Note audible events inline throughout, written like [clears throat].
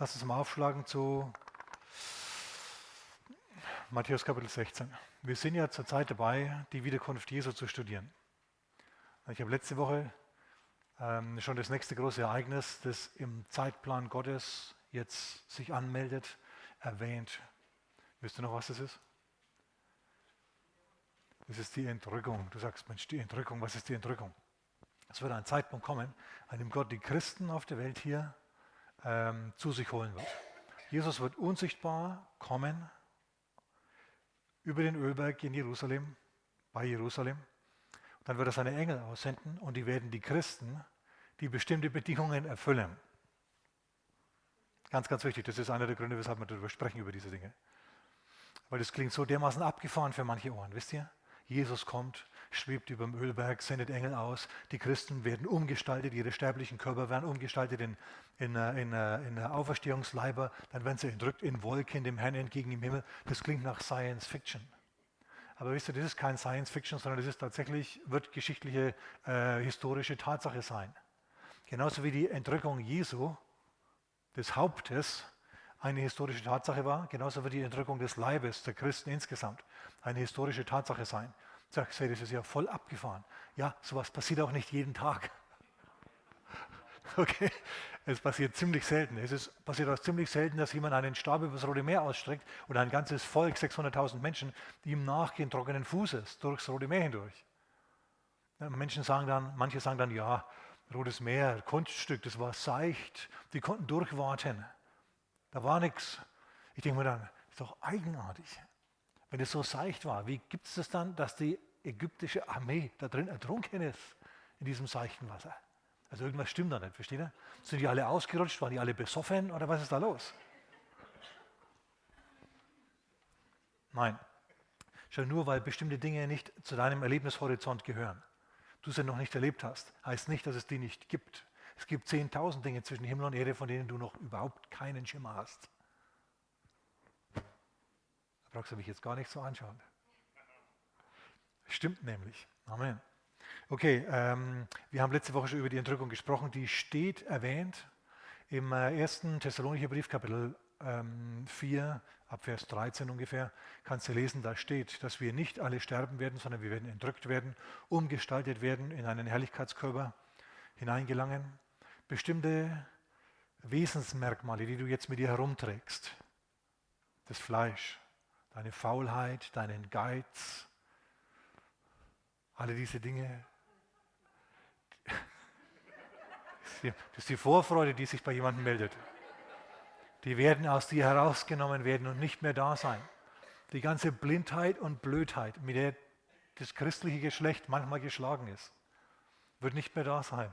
Lass uns mal aufschlagen zu Matthäus Kapitel 16. Wir sind ja zurzeit dabei, die Wiederkunft Jesu zu studieren. Ich habe letzte Woche ähm, schon das nächste große Ereignis, das im Zeitplan Gottes jetzt sich anmeldet, erwähnt. Wisst ihr noch, was das ist? Das ist die Entrückung. Du sagst, Mensch, die Entrückung, was ist die Entrückung? Es wird ein Zeitpunkt kommen, an dem Gott die Christen auf der Welt hier ähm, zu sich holen wird. Jesus wird unsichtbar kommen über den Ölberg in Jerusalem, bei Jerusalem. Dann wird er seine Engel aussenden und die werden die Christen, die bestimmte Bedingungen erfüllen. Ganz, ganz wichtig. Das ist einer der Gründe, weshalb wir darüber sprechen, über diese Dinge. Weil das klingt so dermaßen abgefahren für manche Ohren, wisst ihr? Jesus kommt, schwebt über dem Ölberg, sendet Engel aus. Die Christen werden umgestaltet, ihre sterblichen Körper werden umgestaltet in, in, äh, in, äh, in Auferstehungsleiber. Dann werden sie entrückt in Wolken dem Herrn entgegen im Himmel. Das klingt nach Science Fiction. Aber wisst ihr, das ist kein Science Fiction, sondern das ist tatsächlich, wird geschichtliche, äh, historische Tatsache sein. Genauso wie die Entrückung Jesu, des Hauptes, eine historische Tatsache war, genauso wird die Entrückung des Leibes der Christen insgesamt eine historische Tatsache sein. Sag, hey, das ist ja voll abgefahren. Ja, sowas passiert auch nicht jeden Tag. [laughs] Okay, es passiert ziemlich selten. Es ist, passiert auch ziemlich selten, dass jemand einen Stab über das Rote Meer ausstreckt und ein ganzes Volk, 600.000 Menschen, die ihm nachgehen, trockenen Fußes durchs Rote Meer hindurch. Menschen sagen dann, manche sagen dann, ja, Rotes Meer, Kunststück, das war seicht, die konnten durchwarten. Da war nichts. Ich denke mir dann, das ist doch eigenartig. Wenn es so seicht war, wie gibt es das dann, dass die ägyptische Armee da drin ertrunken ist, in diesem seichten Wasser? Also irgendwas stimmt da nicht, versteht ihr? Sind die alle ausgerutscht, waren die alle besoffen oder was ist da los? Nein. Schon nur, weil bestimmte Dinge nicht zu deinem Erlebnishorizont gehören. Du sie noch nicht erlebt hast, heißt nicht, dass es die nicht gibt. Es gibt 10.000 Dinge zwischen Himmel und Erde, von denen du noch überhaupt keinen Schimmer hast. Brauchst du mich jetzt gar nicht so anschauen. Stimmt nämlich. Amen. Okay, ähm, wir haben letzte Woche schon über die Entrückung gesprochen. Die steht erwähnt im äh, ersten Thessalonicher Brief, Kapitel ähm, 4, ab Vers 13 ungefähr, kannst du lesen, da steht, dass wir nicht alle sterben werden, sondern wir werden entrückt werden, umgestaltet werden, in einen Herrlichkeitskörper hineingelangen. Bestimmte Wesensmerkmale, die du jetzt mit dir herumträgst, das Fleisch, deine Faulheit, deinen Geiz, alle diese Dinge. Das ist die Vorfreude, die sich bei jemandem meldet. Die werden aus dir herausgenommen werden und nicht mehr da sein. Die ganze Blindheit und Blödheit, mit der das christliche Geschlecht manchmal geschlagen ist, wird nicht mehr da sein.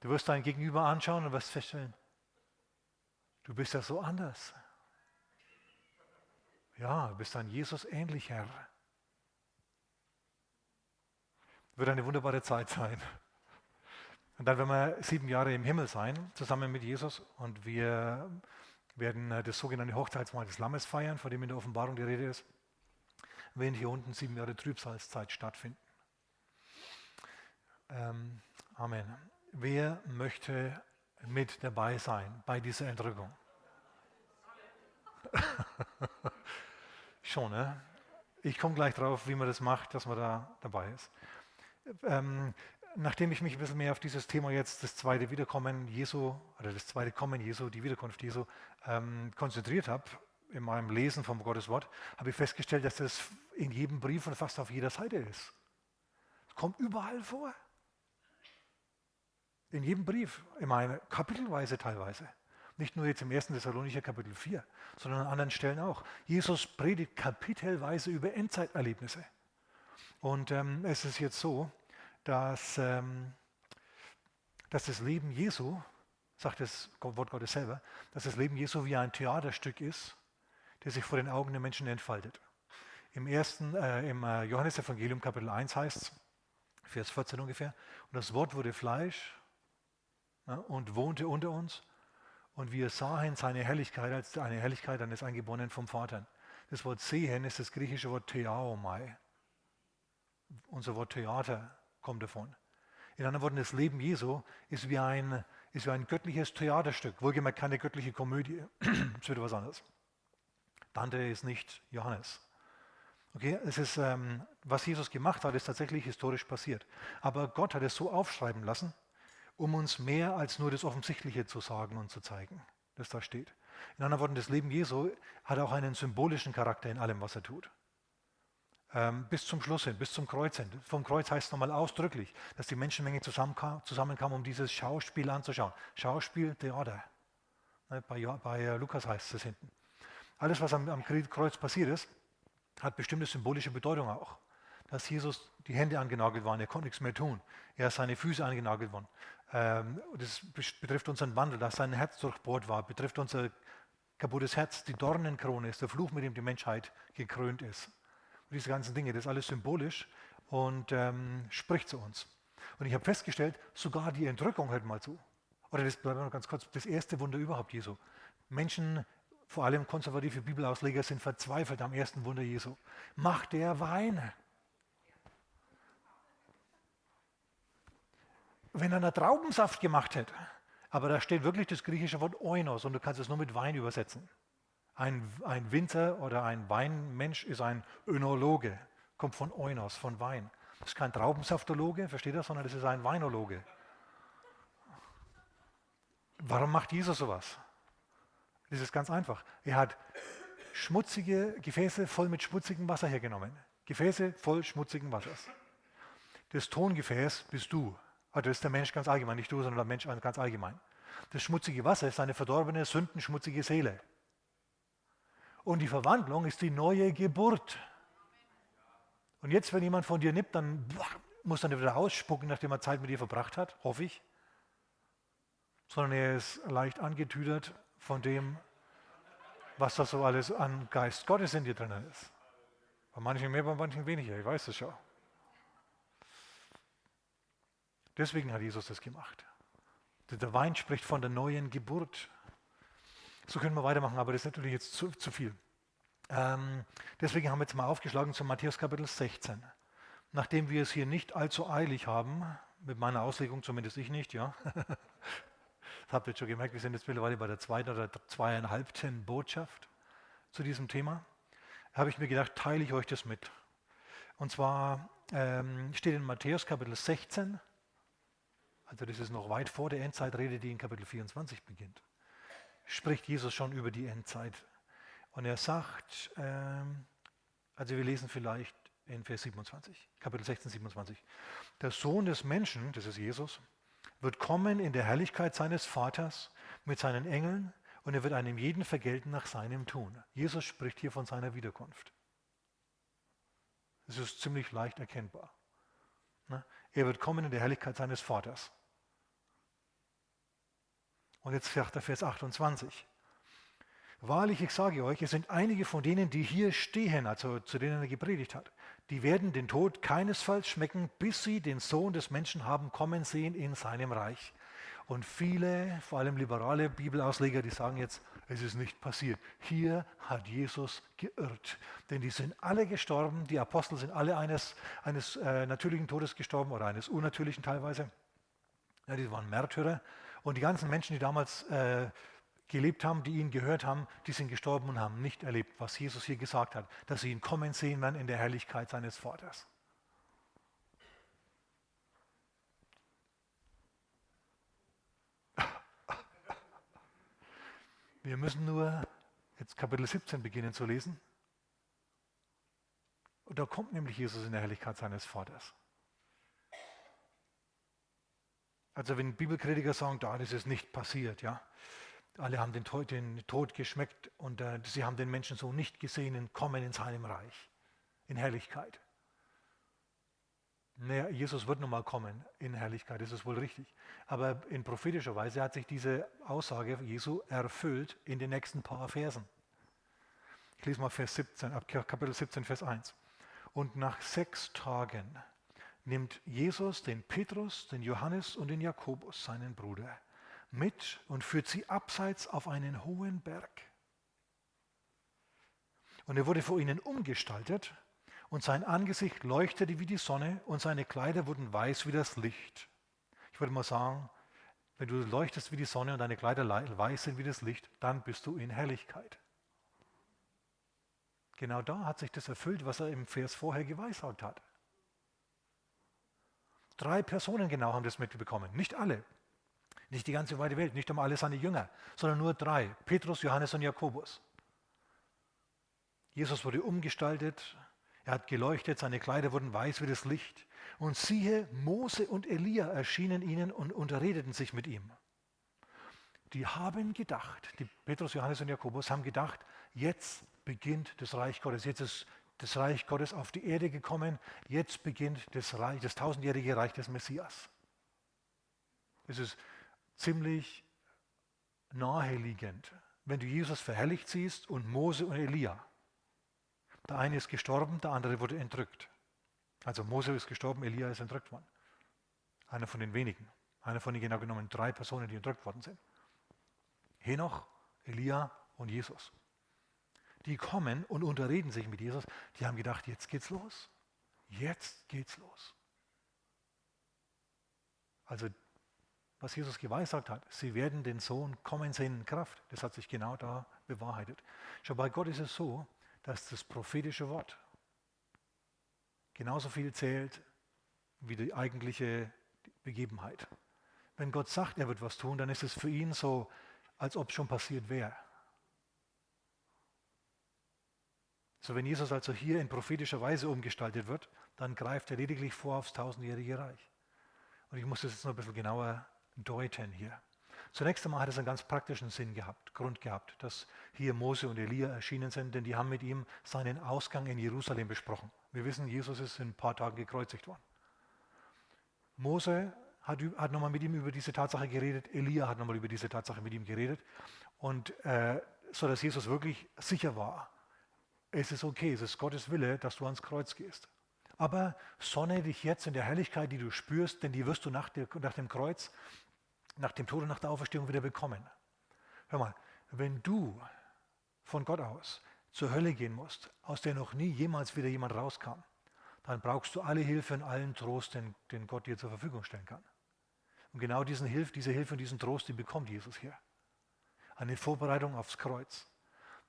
Du wirst dein Gegenüber anschauen und wirst feststellen, du bist ja so anders. Ja, du bist ein Jesus ähnlich, Herr. Wird eine wunderbare Zeit sein. Und dann werden wir sieben Jahre im Himmel sein, zusammen mit Jesus. Und wir werden äh, das sogenannte Hochzeitsmahl des Lammes feiern, von dem in der Offenbarung die Rede ist. Während hier unten sieben Jahre Trübsalzeit stattfinden. Ähm, Amen. Wer möchte mit dabei sein bei dieser Entrückung? [laughs] Schon, ne? Ich komme gleich drauf, wie man das macht, dass man da dabei ist ähm, nachdem ich mich ein bisschen mehr auf dieses Thema jetzt, das zweite Wiederkommen Jesu, oder das zweite Kommen Jesu, die Wiederkunft Jesu, ähm, konzentriert habe, in meinem Lesen vom Gottes Wort, habe ich festgestellt, dass das in jedem Brief und fast auf jeder Seite ist. Es kommt überall vor. In jedem Brief, ich meine, kapitelweise teilweise. Nicht nur jetzt im 1. Thessalonicher Kapitel 4, sondern an anderen Stellen auch. Jesus predigt kapitelweise über Endzeiterlebnisse. Und ähm, es ist jetzt so, dass, ähm, dass das Leben Jesu, sagt das Wort Gottes selber, dass das Leben Jesu wie ein Theaterstück ist, der sich vor den Augen der Menschen entfaltet. Im ersten, äh, im äh, Johannesevangelium Kapitel 1 heißt es, Vers 14 ungefähr, und das Wort wurde Fleisch ja, und wohnte unter uns und wir sahen seine Herrlichkeit als eine Herrlichkeit eines Eingeborenen vom Vater. Das Wort sehen ist das griechische Wort theaomai. Unser Wort Theater kommt davon. In anderen Worten, das Leben Jesu ist wie ein, ist wie ein göttliches Theaterstück, wohlgemerkt keine göttliche Komödie. [clears throat] ist wieder was anderes. Dante ist nicht Johannes. Okay, es ist, ähm, was Jesus gemacht hat, ist tatsächlich historisch passiert. Aber Gott hat es so aufschreiben lassen, um uns mehr als nur das Offensichtliche zu sagen und zu zeigen, das da steht. In anderen Worten, das Leben Jesu hat auch einen symbolischen Charakter in allem, was er tut. Ähm, bis zum Schluss hin, bis zum Kreuz hin. Vom Kreuz heißt es nochmal ausdrücklich, dass die Menschenmenge zusammenkam, zusammenkam, um dieses Schauspiel anzuschauen. Schauspiel, Theater. Ne, bei, bei äh, Lukas heißt es hinten. Alles, was am, am Kreuz passiert ist, hat bestimmte symbolische Bedeutung auch. Dass Jesus die Hände angenagelt waren, er konnte nichts mehr tun. Er ist seine Füße angenagelt worden. Ähm, das betrifft unseren Wandel, dass sein Herz durchbohrt war, betrifft unser kaputtes Herz. Die Dornenkrone ist der Fluch, mit dem die Menschheit gekrönt ist diese ganzen Dinge, das ist alles symbolisch und ähm, spricht zu uns. Und ich habe festgestellt, sogar die Entrückung, hört mal zu. Oder das, noch ganz kurz, das erste Wunder überhaupt Jesu. Menschen, vor allem konservative Bibelausleger, sind verzweifelt am ersten Wunder Jesu. Macht der Wein? Wenn er einen Traubensaft gemacht hätte, aber da steht wirklich das griechische Wort oinos und du kannst es nur mit Wein übersetzen. Ein, ein Winzer oder ein Weinmensch ist ein Önologe, kommt von Oinos, von Wein. Das ist kein Traubensaftologe, versteht ihr, sondern das ist ein Weinologe. Warum macht Jesus sowas? Das ist ganz einfach. Er hat schmutzige Gefäße voll mit schmutzigem Wasser hergenommen. Gefäße voll schmutzigen Wassers. Das Tongefäß bist du. Also das ist der Mensch ganz allgemein, nicht du, sondern der Mensch ganz allgemein. Das schmutzige Wasser ist eine verdorbene, sündenschmutzige Seele. Und die Verwandlung ist die neue Geburt. Und jetzt, wenn jemand von dir nimmt, dann muss er wieder ausspucken, nachdem er Zeit mit dir verbracht hat, hoffe ich. Sondern er ist leicht angetüdert von dem, was da so alles an Geist Gottes in dir drin ist. Bei manchen mehr, bei manchen weniger, ich weiß es schon. Deswegen hat Jesus das gemacht. Der Wein spricht von der neuen Geburt. So können wir weitermachen, aber das ist natürlich jetzt zu, zu viel. Ähm, deswegen haben wir jetzt mal aufgeschlagen zum Matthäus Kapitel 16. Nachdem wir es hier nicht allzu eilig haben, mit meiner Auslegung zumindest ich nicht, ja. [laughs] das habt ihr schon gemerkt, wir sind jetzt mittlerweile bei der zweiten oder zweieinhalbten Botschaft zu diesem Thema. Habe ich mir gedacht, teile ich euch das mit. Und zwar ähm, steht in Matthäus Kapitel 16, also das ist noch weit vor der Endzeitrede, die in Kapitel 24 beginnt spricht Jesus schon über die Endzeit. Und er sagt, ähm, also wir lesen vielleicht in Vers 27, Kapitel 16, 27, der Sohn des Menschen, das ist Jesus, wird kommen in der Herrlichkeit seines Vaters mit seinen Engeln und er wird einem jeden vergelten nach seinem Tun. Jesus spricht hier von seiner Wiederkunft. Das ist ziemlich leicht erkennbar. Ne? Er wird kommen in der Herrlichkeit seines Vaters. Und jetzt sagt er Vers 28. Wahrlich, ich sage euch, es sind einige von denen, die hier stehen, also zu denen er gepredigt hat, die werden den Tod keinesfalls schmecken, bis sie den Sohn des Menschen haben kommen sehen in seinem Reich. Und viele, vor allem liberale Bibelausleger, die sagen jetzt, es ist nicht passiert. Hier hat Jesus geirrt. Denn die sind alle gestorben, die Apostel sind alle eines, eines äh, natürlichen Todes gestorben oder eines unnatürlichen teilweise. Ja, die waren Märtyrer. Und die ganzen Menschen, die damals äh, gelebt haben, die ihn gehört haben, die sind gestorben und haben nicht erlebt, was Jesus hier gesagt hat, dass sie ihn kommen sehen werden in der Herrlichkeit seines Vaters. Wir müssen nur jetzt Kapitel 17 beginnen zu lesen. Und da kommt nämlich Jesus in der Herrlichkeit seines Vaters. Also wenn Bibelkritiker sagen, da ist nicht passiert, ja. Alle haben den Tod, den Tod geschmeckt und äh, sie haben den Menschen so nicht gesehen und kommen in seinem Reich, in Herrlichkeit. Naja, Jesus wird nun mal kommen in Herrlichkeit, das ist wohl richtig. Aber in prophetischer Weise hat sich diese Aussage Jesu erfüllt in den nächsten paar Versen. Ich lese mal Vers 17, ab Kapitel 17, Vers 1. Und nach sechs Tagen nimmt Jesus den Petrus, den Johannes und den Jakobus, seinen Bruder, mit und führt sie abseits auf einen hohen Berg. Und er wurde vor ihnen umgestaltet und sein Angesicht leuchtete wie die Sonne und seine Kleider wurden weiß wie das Licht. Ich würde mal sagen, wenn du leuchtest wie die Sonne und deine Kleider weiß sind wie das Licht, dann bist du in Herrlichkeit. Genau da hat sich das erfüllt, was er im Vers vorher geweissagt hat. Drei Personen genau haben das mitbekommen, nicht alle. Nicht die ganze weite Welt, nicht einmal alle seine Jünger, sondern nur drei. Petrus, Johannes und Jakobus. Jesus wurde umgestaltet, er hat geleuchtet, seine Kleider wurden weiß wie das Licht. Und siehe, Mose und Elia erschienen ihnen und unterredeten sich mit ihm. Die haben gedacht, die Petrus, Johannes und Jakobus haben gedacht, jetzt beginnt das Reich Gottes, jetzt ist das Reich Gottes auf die Erde gekommen, jetzt beginnt das, Reich, das tausendjährige Reich des Messias. Es ist ziemlich naheliegend, wenn du Jesus verherrlicht siehst und Mose und Elia. Der eine ist gestorben, der andere wurde entrückt. Also Mose ist gestorben, Elia ist entrückt worden. Einer von den wenigen. Einer von den genau genommen drei Personen, die entrückt worden sind. Henoch, Elia und Jesus. Die kommen und unterreden sich mit Jesus. Die haben gedacht, jetzt geht's los. Jetzt geht's los. Also, was Jesus geweissagt hat, sie werden den Sohn kommen sehen in Kraft. Das hat sich genau da bewahrheitet. Schon bei Gott ist es so, dass das prophetische Wort genauso viel zählt wie die eigentliche Begebenheit. Wenn Gott sagt, er wird was tun, dann ist es für ihn so, als ob es schon passiert wäre. So, wenn Jesus also hier in prophetischer Weise umgestaltet wird, dann greift er lediglich vor aufs tausendjährige Reich. Und ich muss das jetzt noch ein bisschen genauer deuten hier. Zunächst einmal hat es einen ganz praktischen Sinn gehabt, Grund gehabt, dass hier Mose und Elia erschienen sind, denn die haben mit ihm seinen Ausgang in Jerusalem besprochen. Wir wissen, Jesus ist in ein paar Tagen gekreuzigt worden. Mose hat, hat nochmal mit ihm über diese Tatsache geredet, Elia hat nochmal über diese Tatsache mit ihm geredet, und äh, so dass Jesus wirklich sicher war, es ist okay, es ist Gottes Wille, dass du ans Kreuz gehst. Aber sonne dich jetzt in der Herrlichkeit, die du spürst, denn die wirst du nach, der, nach dem Kreuz nach dem Tod und nach der Auferstehung wieder bekommen. Hör mal, wenn du von Gott aus zur Hölle gehen musst, aus der noch nie jemals wieder jemand rauskam, dann brauchst du alle Hilfe und allen Trost, den, den Gott dir zur Verfügung stellen kann. Und genau diesen Hilf, diese Hilfe und diesen Trost, die bekommt Jesus hier. Eine Vorbereitung aufs Kreuz.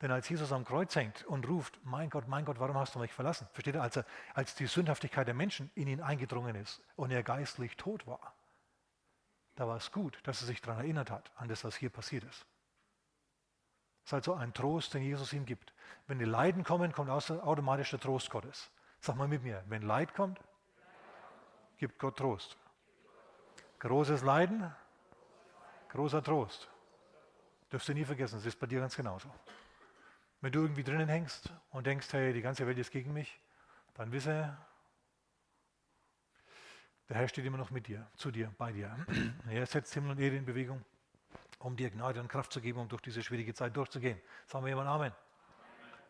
Denn als Jesus am Kreuz hängt und ruft, mein Gott, mein Gott, warum hast du mich verlassen? Versteht ihr, als, er, als die Sündhaftigkeit der Menschen in ihn eingedrungen ist und er geistlich tot war, da war es gut, dass er sich daran erinnert hat, an das, was hier passiert ist. Es ist also ein Trost, den Jesus ihm gibt. Wenn die Leiden kommen, kommt automatisch der Trost Gottes. Sag mal mit mir, wenn Leid kommt, gibt Gott Trost. Großes Leiden, großer Trost. Dürfst du nie vergessen, das ist bei dir ganz genauso. Wenn du irgendwie drinnen hängst und denkst, hey, die ganze Welt ist gegen mich, dann wisse, der Herr steht immer noch mit dir, zu dir, bei dir. [clears throat] Er setzt Himmel und Erde in Bewegung, um dir Gnade und Kraft zu geben, um durch diese schwierige Zeit durchzugehen. Sagen wir jemand Amen.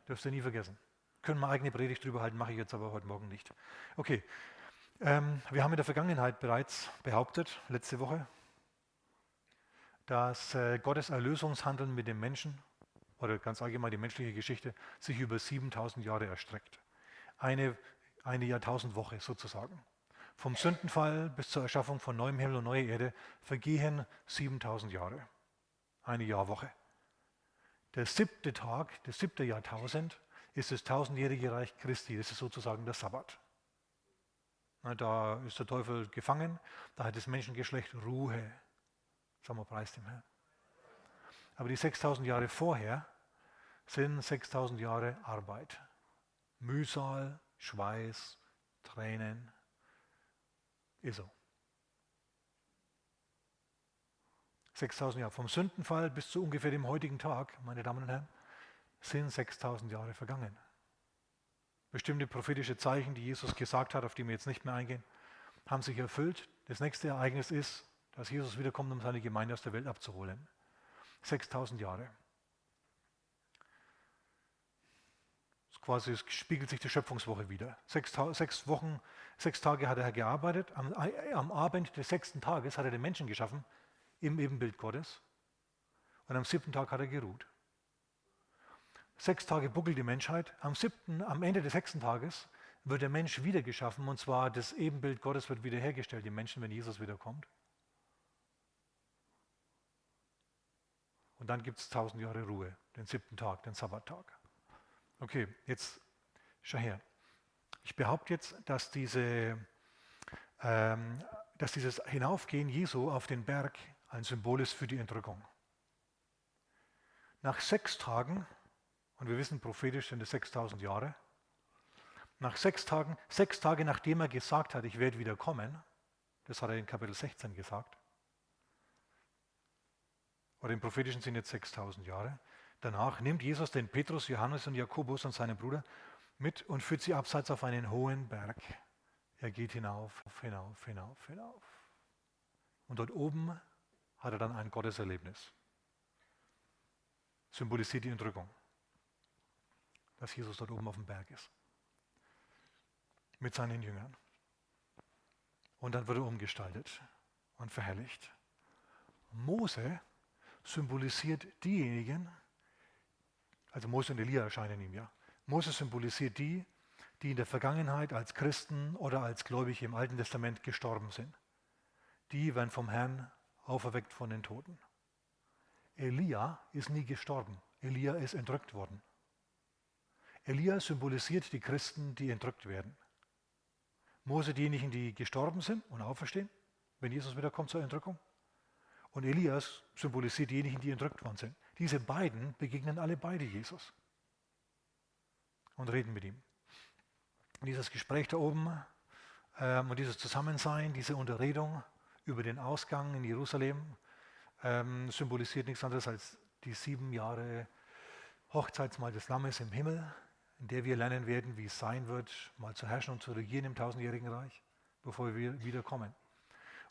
Dürft ihr nie vergessen. Können wir eigene Predigt drüber halten, mache ich jetzt aber heute Morgen nicht. Okay, ähm, wir haben in der Vergangenheit bereits behauptet, letzte Woche, dass äh, Gottes Erlösungshandeln mit dem Menschen oder ganz allgemein die menschliche Geschichte sich über 7000 Jahre erstreckt. Eine, eine Jahrtausendwoche sozusagen. Vom Sündenfall bis zur Erschaffung von neuem Himmel und neuer Erde vergehen 7000 Jahre, eine Jahrwoche. Der siebte Tag, das siebte Jahrtausend, ist das tausendjährige Reich Christi. Das ist sozusagen der Sabbat. Da ist der Teufel gefangen, da hat das Menschengeschlecht Ruhe. Sagen wir Preis dem Herrn. Aber die 6000 Jahre vorher sind 6000 Jahre Arbeit. Mühsal, Schweiß, Tränen, ist so. 6000 Jahre. Vom Sündenfall bis zu ungefähr dem heutigen Tag, meine Damen und Herren, sind 6000 Jahre vergangen. Bestimmte prophetische Zeichen, die Jesus gesagt hat, auf die wir jetzt nicht mehr eingehen, haben sich erfüllt. Das nächste Ereignis ist, dass Jesus wiederkommt, um seine Gemeinde aus der Welt abzuholen. 6000 Jahre. quasi es spiegelt sich die Schöpfungswoche wieder. Sechs, sechs, Wochen, sechs Tage hat er gearbeitet. Am, äh, am Abend des sechsten Tages hat er den Menschen geschaffen, im Ebenbild Gottes. Und am siebten Tag hat er geruht. Sechs Tage buckelt die Menschheit. Am siebten, am Ende des sechsten Tages wird der Mensch wieder geschaffen. Und zwar das Ebenbild Gottes wird wiederhergestellt, die Menschen, wenn Jesus wiederkommt. Und dann gibt es tausend Jahre Ruhe, den siebten Tag, den Sabbattag. Okay, jetzt schau her. Ich behaupte jetzt, dass, diese, ähm, dass dieses Hinaufgehen Jesu auf den Berg ein Symbol ist für die Entrückung. Nach sechs Tagen, und wir wissen prophetisch sind es 6000 Jahre, nach sechs Tagen, sechs Tage nachdem er gesagt hat, ich werde wieder kommen, das hat er in Kapitel 16 gesagt, oder im prophetischen sind jetzt 6000 Jahre. Danach nimmt Jesus den Petrus, Johannes und Jakobus und seinen Bruder mit und führt sie abseits auf einen hohen Berg. Er geht hinauf, hinauf, hinauf, hinauf. Und dort oben hat er dann ein Gotteserlebnis. Symbolisiert die Entrückung, dass Jesus dort oben auf dem Berg ist. Mit seinen Jüngern. Und dann wird er umgestaltet und verherrlicht. Mose symbolisiert diejenigen, also Mose und Elia erscheinen ihm ja. Mose symbolisiert die, die in der Vergangenheit als Christen oder als Gläubige im Alten Testament gestorben sind. Die werden vom Herrn auferweckt von den Toten. Elia ist nie gestorben. Elia ist entrückt worden. Elia symbolisiert die Christen, die entrückt werden. Mose diejenigen, die gestorben sind und auferstehen, wenn Jesus wiederkommt zur Entrückung. Und Elias symbolisiert diejenigen, die entrückt worden sind. Diese beiden begegnen alle beide Jesus und reden mit ihm. Und dieses Gespräch da oben ähm, und dieses Zusammensein, diese Unterredung über den Ausgang in Jerusalem ähm, symbolisiert nichts anderes als die sieben Jahre Hochzeitsmahl des Lammes im Himmel, in der wir lernen werden, wie es sein wird, mal zu herrschen und zu regieren im tausendjährigen Reich, bevor wir wiederkommen.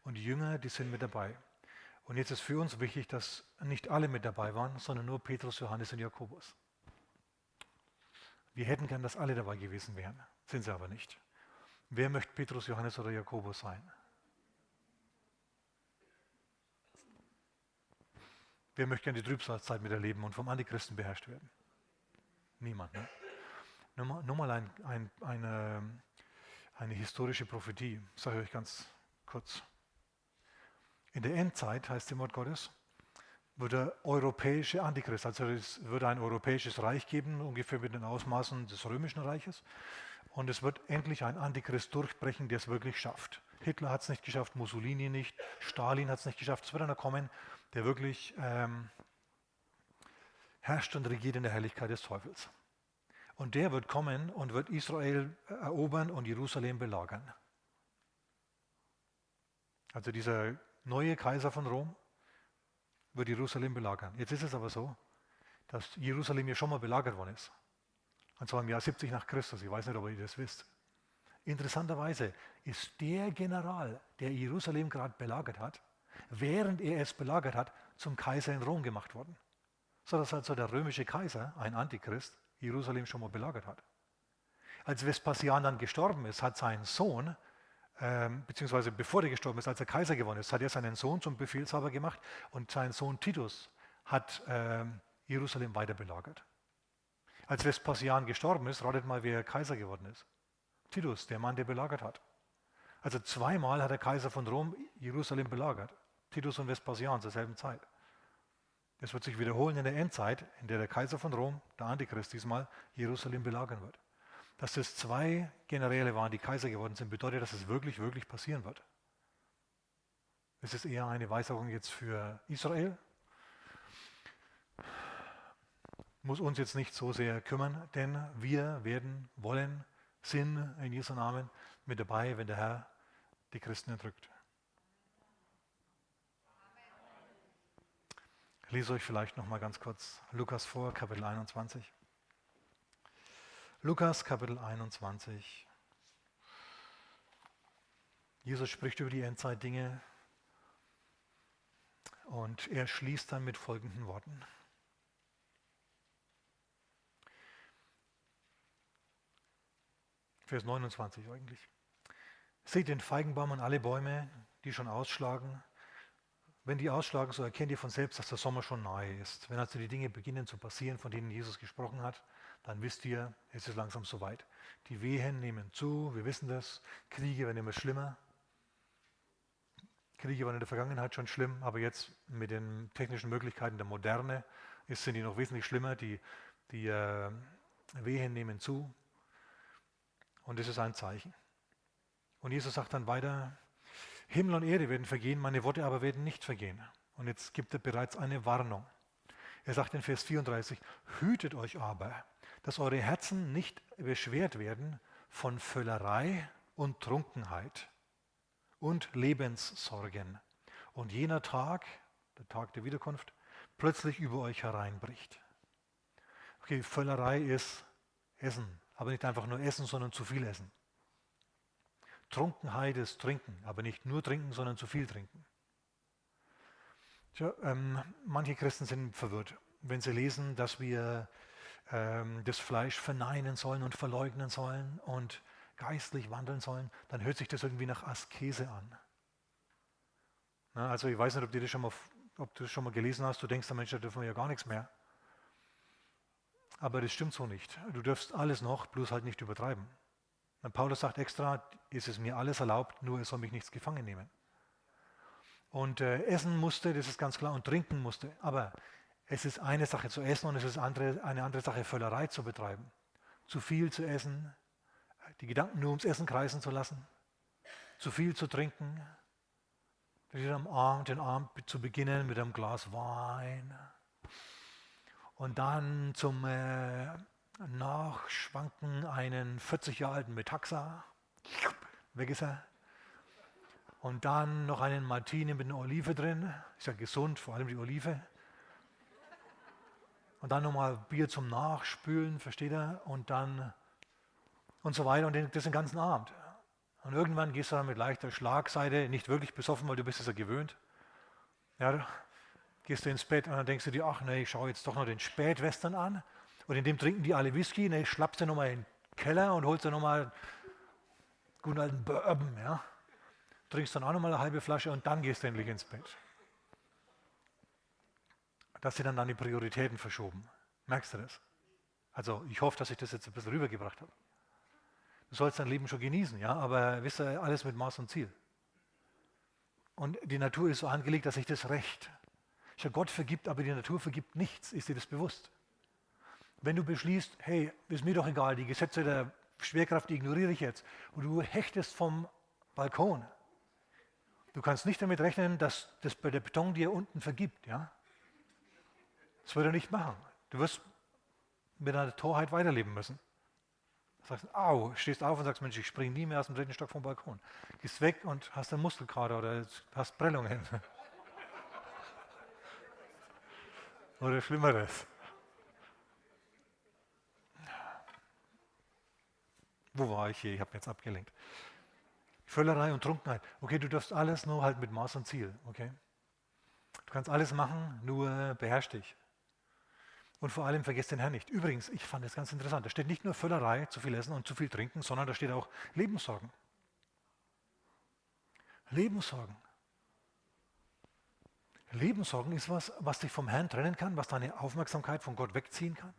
Und die Jünger, die sind mit dabei. Und jetzt ist für uns wichtig, dass nicht alle mit dabei waren, sondern nur Petrus, Johannes und Jakobus. Wir hätten gern, dass alle dabei gewesen wären, sind sie aber nicht. Wer möchte Petrus, Johannes oder Jakobus sein? Wer möchte gerne die Trübsalzeit miterleben und vom Antichristen beherrscht werden? Niemand. Ne? Nur mal, nur mal ein, ein, eine, eine historische Prophetie, sage ich euch ganz kurz. In der Endzeit, heißt im Wort Gottes, wird der europäische Antichrist, also es wird ein europäisches Reich geben, ungefähr mit den Ausmaßen des römischen Reiches. Und es wird endlich ein Antichrist durchbrechen, der es wirklich schafft. Hitler hat es nicht geschafft, Mussolini nicht, Stalin hat es nicht geschafft. Es wird einer kommen, der wirklich ähm, herrscht und regiert in der Herrlichkeit des Teufels. Und der wird kommen und wird Israel erobern und Jerusalem belagern. Also dieser neue Kaiser von Rom wird Jerusalem belagern. Jetzt ist es aber so, dass Jerusalem ja schon mal belagert worden ist. Und zwar im Jahr 70 nach Christus. Ich weiß nicht, ob ihr das wisst. Interessanterweise ist der General, der Jerusalem gerade belagert hat, während er es belagert hat, zum Kaiser in Rom gemacht worden. So dass also der römische Kaiser, ein Antichrist, Jerusalem schon mal belagert hat. Als Vespasian dann gestorben ist, hat sein Sohn beziehungsweise bevor er gestorben ist, als er Kaiser geworden ist, hat er seinen Sohn zum Befehlshaber gemacht und sein Sohn Titus hat ähm, Jerusalem weiter belagert. Als Vespasian gestorben ist, ratet mal, wer Kaiser geworden ist. Titus, der Mann, der belagert hat. Also zweimal hat der Kaiser von Rom Jerusalem belagert. Titus und Vespasian zur selben Zeit. Das wird sich wiederholen in der Endzeit, in der der Kaiser von Rom, der Antichrist diesmal, Jerusalem belagern wird dass es zwei Generäle waren, die Kaiser geworden sind, bedeutet, dass es wirklich, wirklich passieren wird. Es ist eher eine Weisung jetzt für Israel. Muss uns jetzt nicht so sehr kümmern, denn wir werden, wollen, sind in Jesu Namen mit dabei, wenn der Herr die Christen entrückt. Ich lese euch vielleicht noch mal ganz kurz Lukas vor, Kapitel 21. Lukas Kapitel 21. Jesus spricht über die Endzeitdinge und er schließt dann mit folgenden Worten. Vers 29 eigentlich. Seht den Feigenbaum und alle Bäume, die schon ausschlagen. Wenn die ausschlagen, so erkennt ihr von selbst, dass der Sommer schon nahe ist. Wenn also die Dinge beginnen zu passieren, von denen Jesus gesprochen hat, dann wisst ihr, es ist langsam soweit. Die Wehen nehmen zu, wir wissen das, Kriege werden immer schlimmer. Kriege waren in der Vergangenheit schon schlimm, aber jetzt mit den technischen Möglichkeiten der Moderne ist, sind die noch wesentlich schlimmer. Die, die äh, Wehen nehmen zu. Und das ist ein Zeichen. Und Jesus sagt dann weiter, Himmel und Erde werden vergehen, meine Worte aber werden nicht vergehen. Und jetzt gibt er bereits eine Warnung. Er sagt in Vers 34, hütet euch aber, dass eure Herzen nicht beschwert werden von Völlerei und Trunkenheit und Lebenssorgen und jener Tag, der Tag der Wiederkunft, plötzlich über euch hereinbricht. Okay, Völlerei ist Essen, aber nicht einfach nur Essen, sondern zu viel Essen. Trunkenheit ist Trinken, aber nicht nur trinken, sondern zu viel trinken. Tja, ähm, manche Christen sind verwirrt, wenn sie lesen, dass wir ähm, das Fleisch verneinen sollen und verleugnen sollen und geistlich wandeln sollen, dann hört sich das irgendwie nach Askese an. Na, also ich weiß nicht, ob du, das schon mal, ob du das schon mal gelesen hast, du denkst, der Mensch, da dürfen wir ja gar nichts mehr. Aber das stimmt so nicht. Du darfst alles noch, bloß halt nicht übertreiben. Und Paulus sagt extra, ist es mir alles erlaubt, nur es soll mich nichts gefangen nehmen. Und äh, essen musste, das ist ganz klar, und trinken musste. Aber es ist eine Sache zu essen und es ist andere, eine andere Sache, Völlerei zu betreiben. Zu viel zu essen, die Gedanken nur ums Essen kreisen zu lassen, zu viel zu trinken, am Abend, den Abend zu beginnen mit einem Glas Wein. Und dann zum äh, Nachschwanken einen 40 Jahre alten Metaxa, weg ist er, und dann noch einen Martini mit einer Olive drin, ist ja gesund, vor allem die Olive. Und dann nochmal Bier zum Nachspülen, versteht er? Und dann und so weiter und das den ganzen Abend. Und irgendwann gehst du dann mit leichter Schlagseite, nicht wirklich besoffen, weil du bist es ja gewöhnt. Ja, gehst du ins Bett und dann denkst du dir, ach nee, ich schaue jetzt doch noch den Spätwestern an. Und in dem trinken die alle Whisky, ne, schlappst du nochmal in den Keller und holst dir nochmal guten alten Bourbon, ja. Trinkst dann auch nochmal eine halbe Flasche und dann gehst du endlich ins Bett. Das sind dann deine Prioritäten verschoben. Merkst du das? Also ich hoffe, dass ich das jetzt ein bisschen rübergebracht habe. Du sollst dein Leben schon genießen, ja, aber wisst ihr, alles mit Maß und Ziel. Und die Natur ist so angelegt, dass sich das recht. Ich sage, Gott vergibt, aber die Natur vergibt nichts. Ist dir das bewusst? Wenn du beschließt, hey, ist mir doch egal, die Gesetze der Schwerkraft ignoriere ich jetzt, und du hechtest vom Balkon, du kannst nicht damit rechnen, dass das bei der Beton dir unten vergibt, ja? Das wird er nicht machen. Du wirst mit einer Torheit weiterleben müssen. Sagst, au, stehst auf und sagst, Mensch, ich springe nie mehr aus dem dritten Stock vom Balkon. Gehst weg und hast einen Muskelkater oder hast Prellungen. [laughs] oder Schlimmeres. Wo war ich hier? Ich habe jetzt abgelenkt. Völlerei und Trunkenheit. Okay, du darfst alles nur halt mit Maß und Ziel. Okay? Du kannst alles machen, nur beherrsch dich. Und vor allem vergesst den Herrn nicht. Übrigens, ich fand das ganz interessant. Da steht nicht nur Völlerei, zu viel essen und zu viel trinken, sondern da steht auch Lebenssorgen. Lebenssorgen. Lebenssorgen ist was, was dich vom Herrn trennen kann, was deine Aufmerksamkeit von Gott wegziehen kann.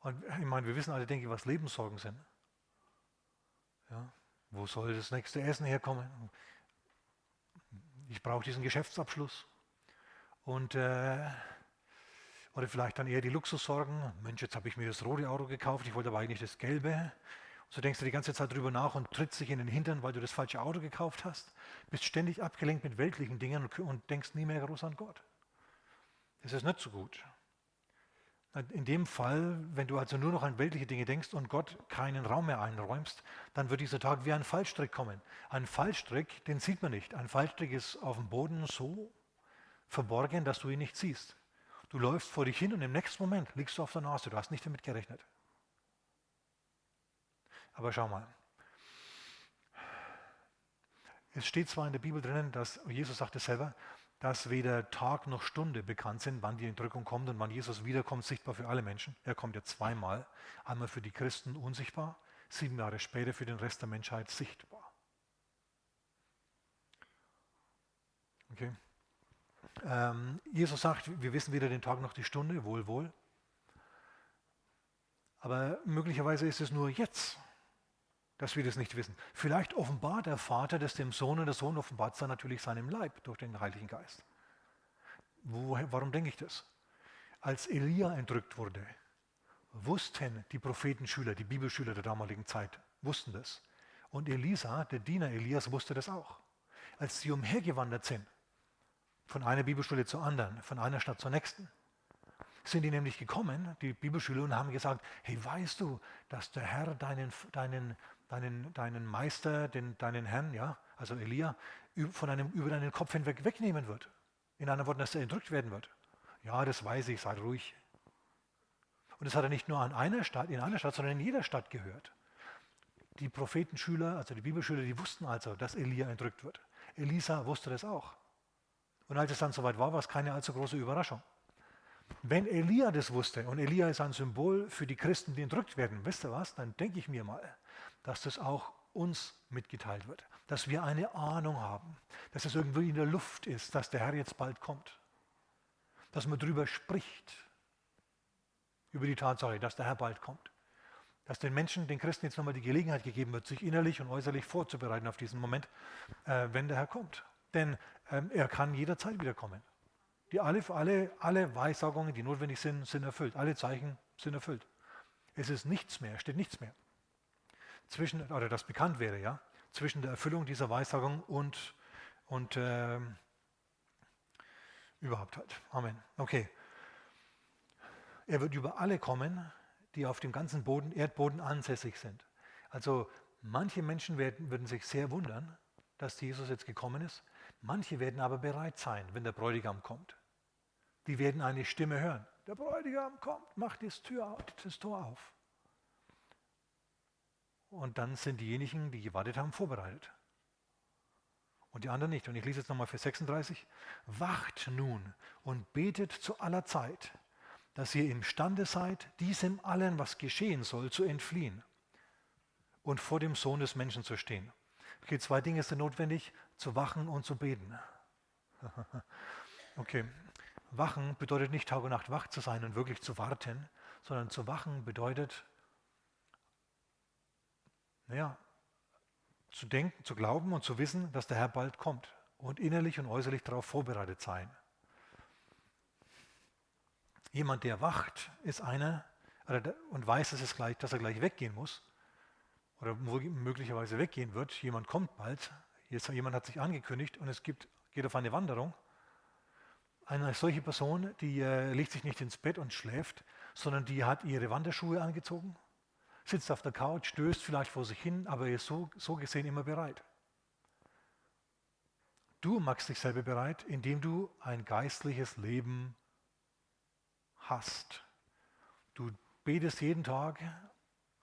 Und ich meine, wir wissen alle, denke ich, was Lebenssorgen sind. Ja, wo soll das nächste Essen herkommen? Ich brauche diesen Geschäftsabschluss. Und äh, oder vielleicht dann eher die Luxussorgen. Mensch, jetzt habe ich mir das rote Auto gekauft, ich wollte aber eigentlich das gelbe. Und so denkst du die ganze Zeit drüber nach und trittst dich in den Hintern, weil du das falsche Auto gekauft hast. Bist ständig abgelenkt mit weltlichen Dingen und, denkst nie mehr groß an Gott. Das ist nicht so gut. In dem Fall, wenn du also nur noch an weltliche Dinge denkst und Gott keinen Raum mehr einräumst, dann wird dieser Tag wie ein Fallstrick kommen. Ein Fallstrick, den sieht man nicht. Ein Fallstrick ist auf dem Boden so verborgen, dass du ihn nicht siehst. Du läufst vor dich hin und im nächsten Moment liegst du auf der Nase. Du hast nicht damit gerechnet. Aber schau mal. Es steht zwar in der Bibel drinnen, dass Jesus sagte selber, dass weder Tag noch Stunde bekannt sind, wann die Entrückung kommt und wann Jesus wiederkommt, sichtbar für alle Menschen. Er kommt ja zweimal. Einmal für die Christen unsichtbar, sieben Jahre später für den Rest der Menschheit sichtbar. Okay. Ähm, Jesus sagt, wir wissen weder den Tag noch die Stunde, wohl, wohl. Aber möglicherweise ist es nur jetzt. dass wir das nicht wissen. Vielleicht offenbart der Vater das dem Sohn und der Sohn offenbart es dann natürlich seinem Leib durch den Heiligen Geist. Woher, warum denke ich das? Als Elia entrückt wurde, wussten die Prophetenschüler, die Bibelschüler der damaligen Zeit, wussten das. Und Elisa, der Diener Elias, wusste das auch. Als sie umhergewandert sind, von einer Bibelschule zur anderen, von einer Stadt zur nächsten, sind die nämlich gekommen, die Bibelschüler, und haben gesagt, hey, weißt du, dass der Herr deinen, deinen, deinen, deinen Meister, den, deinen Herrn, ja, also Elia, von einem, über deinen Kopf hinweg wegnehmen wird? In anderen Worten, dass er entrückt werden wird. Ja, das weiß ich, sei ruhig. Und das hat er nicht nur an einer Stadt, in einer Stadt, sondern in jeder Stadt gehört. Die Prophetenschüler, also die Bibelschüler, die wussten also, dass Elia entrückt wird. Elisa wusste das auch. Und als es dann soweit war, war es keine allzu große Überraschung. Wenn Elia das wusste, und Elia ist ein Symbol für die Christen, die entrückt werden, wisst ihr was, dann denke ich mir mal, dass das auch uns mitgeteilt wird. Dass wir eine Ahnung haben, dass es irgendwie in der Luft ist, dass der Herr jetzt bald kommt. Dass man darüber spricht, über die Tatsache, dass der Herr bald kommt. Dass den Menschen, den Christen jetzt nochmal die Gelegenheit gegeben wird, sich innerlich und äußerlich vorzubereiten auf diesen Moment, äh, wenn der Herr kommt. Denn er kann jederzeit wiederkommen. Die alle, alle, alle Weissagungen, die notwendig sind, sind erfüllt. Alle Zeichen sind erfüllt. Es ist nichts mehr, steht nichts mehr. Zwischen, oder das bekannt wäre, ja, zwischen der Erfüllung dieser Weissagung und, und äh, überhaupt halt. Amen. Okay. Er wird über alle kommen, die auf dem ganzen Boden, Erdboden ansässig sind. Also manche Menschen werden, würden sich sehr wundern, dass Jesus jetzt gekommen ist. Manche werden aber bereit sein, wenn der Bräutigam kommt. Die werden eine Stimme hören. Der Bräutigam kommt, macht das, Tür, das Tor auf. Und dann sind diejenigen, die gewartet haben, vorbereitet. Und die anderen nicht. Und ich lese jetzt nochmal für 36. Wacht nun und betet zu aller Zeit, dass ihr imstande seid, diesem allen, was geschehen soll, zu entfliehen und vor dem Sohn des Menschen zu stehen. Okay, zwei Dinge sind notwendig, zu wachen und zu beten. [laughs] okay, wachen bedeutet nicht Tag und Nacht wach zu sein und wirklich zu warten, sondern zu wachen bedeutet, naja, zu denken, zu glauben und zu wissen, dass der Herr bald kommt und innerlich und äußerlich darauf vorbereitet sein. Jemand, der wacht, ist einer und weiß, dass, es gleich, dass er gleich weggehen muss oder möglicherweise weggehen wird. Jemand kommt bald, Jetzt, jemand hat sich angekündigt und es gibt, geht auf eine Wanderung. Eine solche Person, die äh, legt sich nicht ins Bett und schläft, sondern die hat ihre Wanderschuhe angezogen, sitzt auf der Couch, stößt vielleicht vor sich hin, aber ist so, so gesehen immer bereit. Du machst dich selber bereit, indem du ein geistliches Leben hast. Du betest jeden Tag,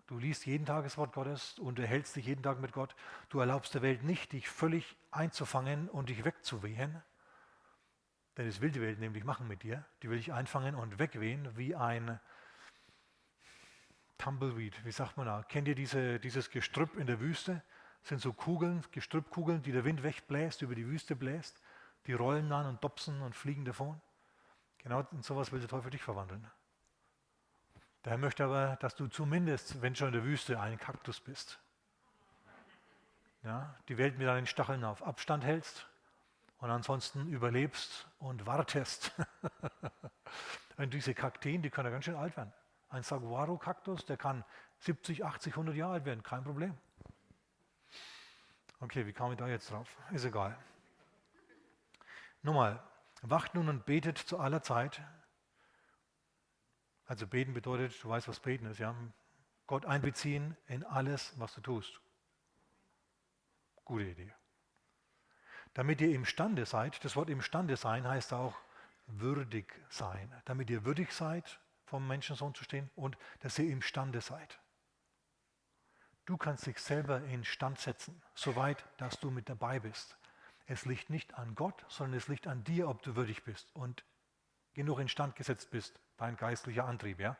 du liest jeden Tag das Wort Gottes, unterhältst dich jeden Tag mit Gott. Du erlaubst der Welt nicht, dich völlig einzufangen und dich wegzuwehen. Denn das will die Welt nämlich machen mit dir. Die will dich einfangen und wegwehen wie ein Tumbleweed, wie sagt man da? Kennt ihr diese, dieses Gestrüpp in der Wüste? Das sind so Kugeln, Gestrüppkugeln, die der Wind wegbläst, über die Wüste bläst. Die rollen dann und dopsen und fliegen davon. Genau in sowas will der Teufel dich verwandeln. Der Herr möchte aber, dass du zumindest, wenn schon in der Wüste, ein Kaktus bist. Ja, die Welt mit deinen Stacheln auf Abstand hältst und ansonsten überlebst und wartest. [laughs] und diese Kakteen, die können ja ganz schön alt werden. Ein Saguaro-Kaktus, der kann 70, 80, 100 Jahre alt werden, kein Problem. Okay, wie kam ich da jetzt drauf? Ist egal. Nochmal, wacht nun und betet zu aller Zeit. Also beten bedeutet, du weißt, was beten ist, ja? Gott einbeziehen in alles, was du tust. Gute Idee. Damit ihr imstande seid, das Wort imstande sein heißt auch würdig sein. Damit ihr würdig seid, vom Menschensohn zu stehen und dass ihr imstande seid. Du kannst dich selber instand setzen, soweit, dass du mit dabei bist. Es liegt nicht an Gott, sondern es liegt an dir, ob du würdig bist und genug instand gesetzt bist, dein geistlicher Antrieb, ja,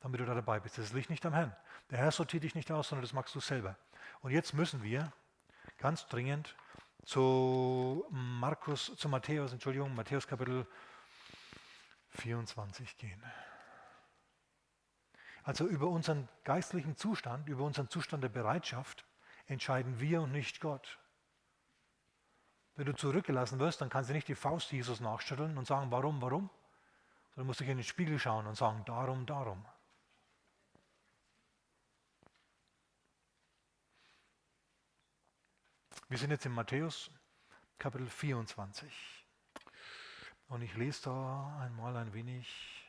damit du da dabei bist. Das liegt nicht am Herrn. Der Herr sortiert dich nicht aus, sondern das machst du selber. Und jetzt müssen wir ganz dringend zu Markus, zu Matthäus, Entschuldigung, Matthäus Kapitel 24 gehen. Also über unseren geistlichen Zustand, über unseren Zustand der Bereitschaft entscheiden wir und nicht Gott. Wenn du zurückgelassen wirst, dann kannst du nicht die Faust Jesus nachschütteln und sagen, warum, warum, sondern musst dich in den Spiegel schauen und sagen, darum, darum. Wir sind jetzt in Matthäus Kapitel 24. Und ich lese da einmal ein wenig.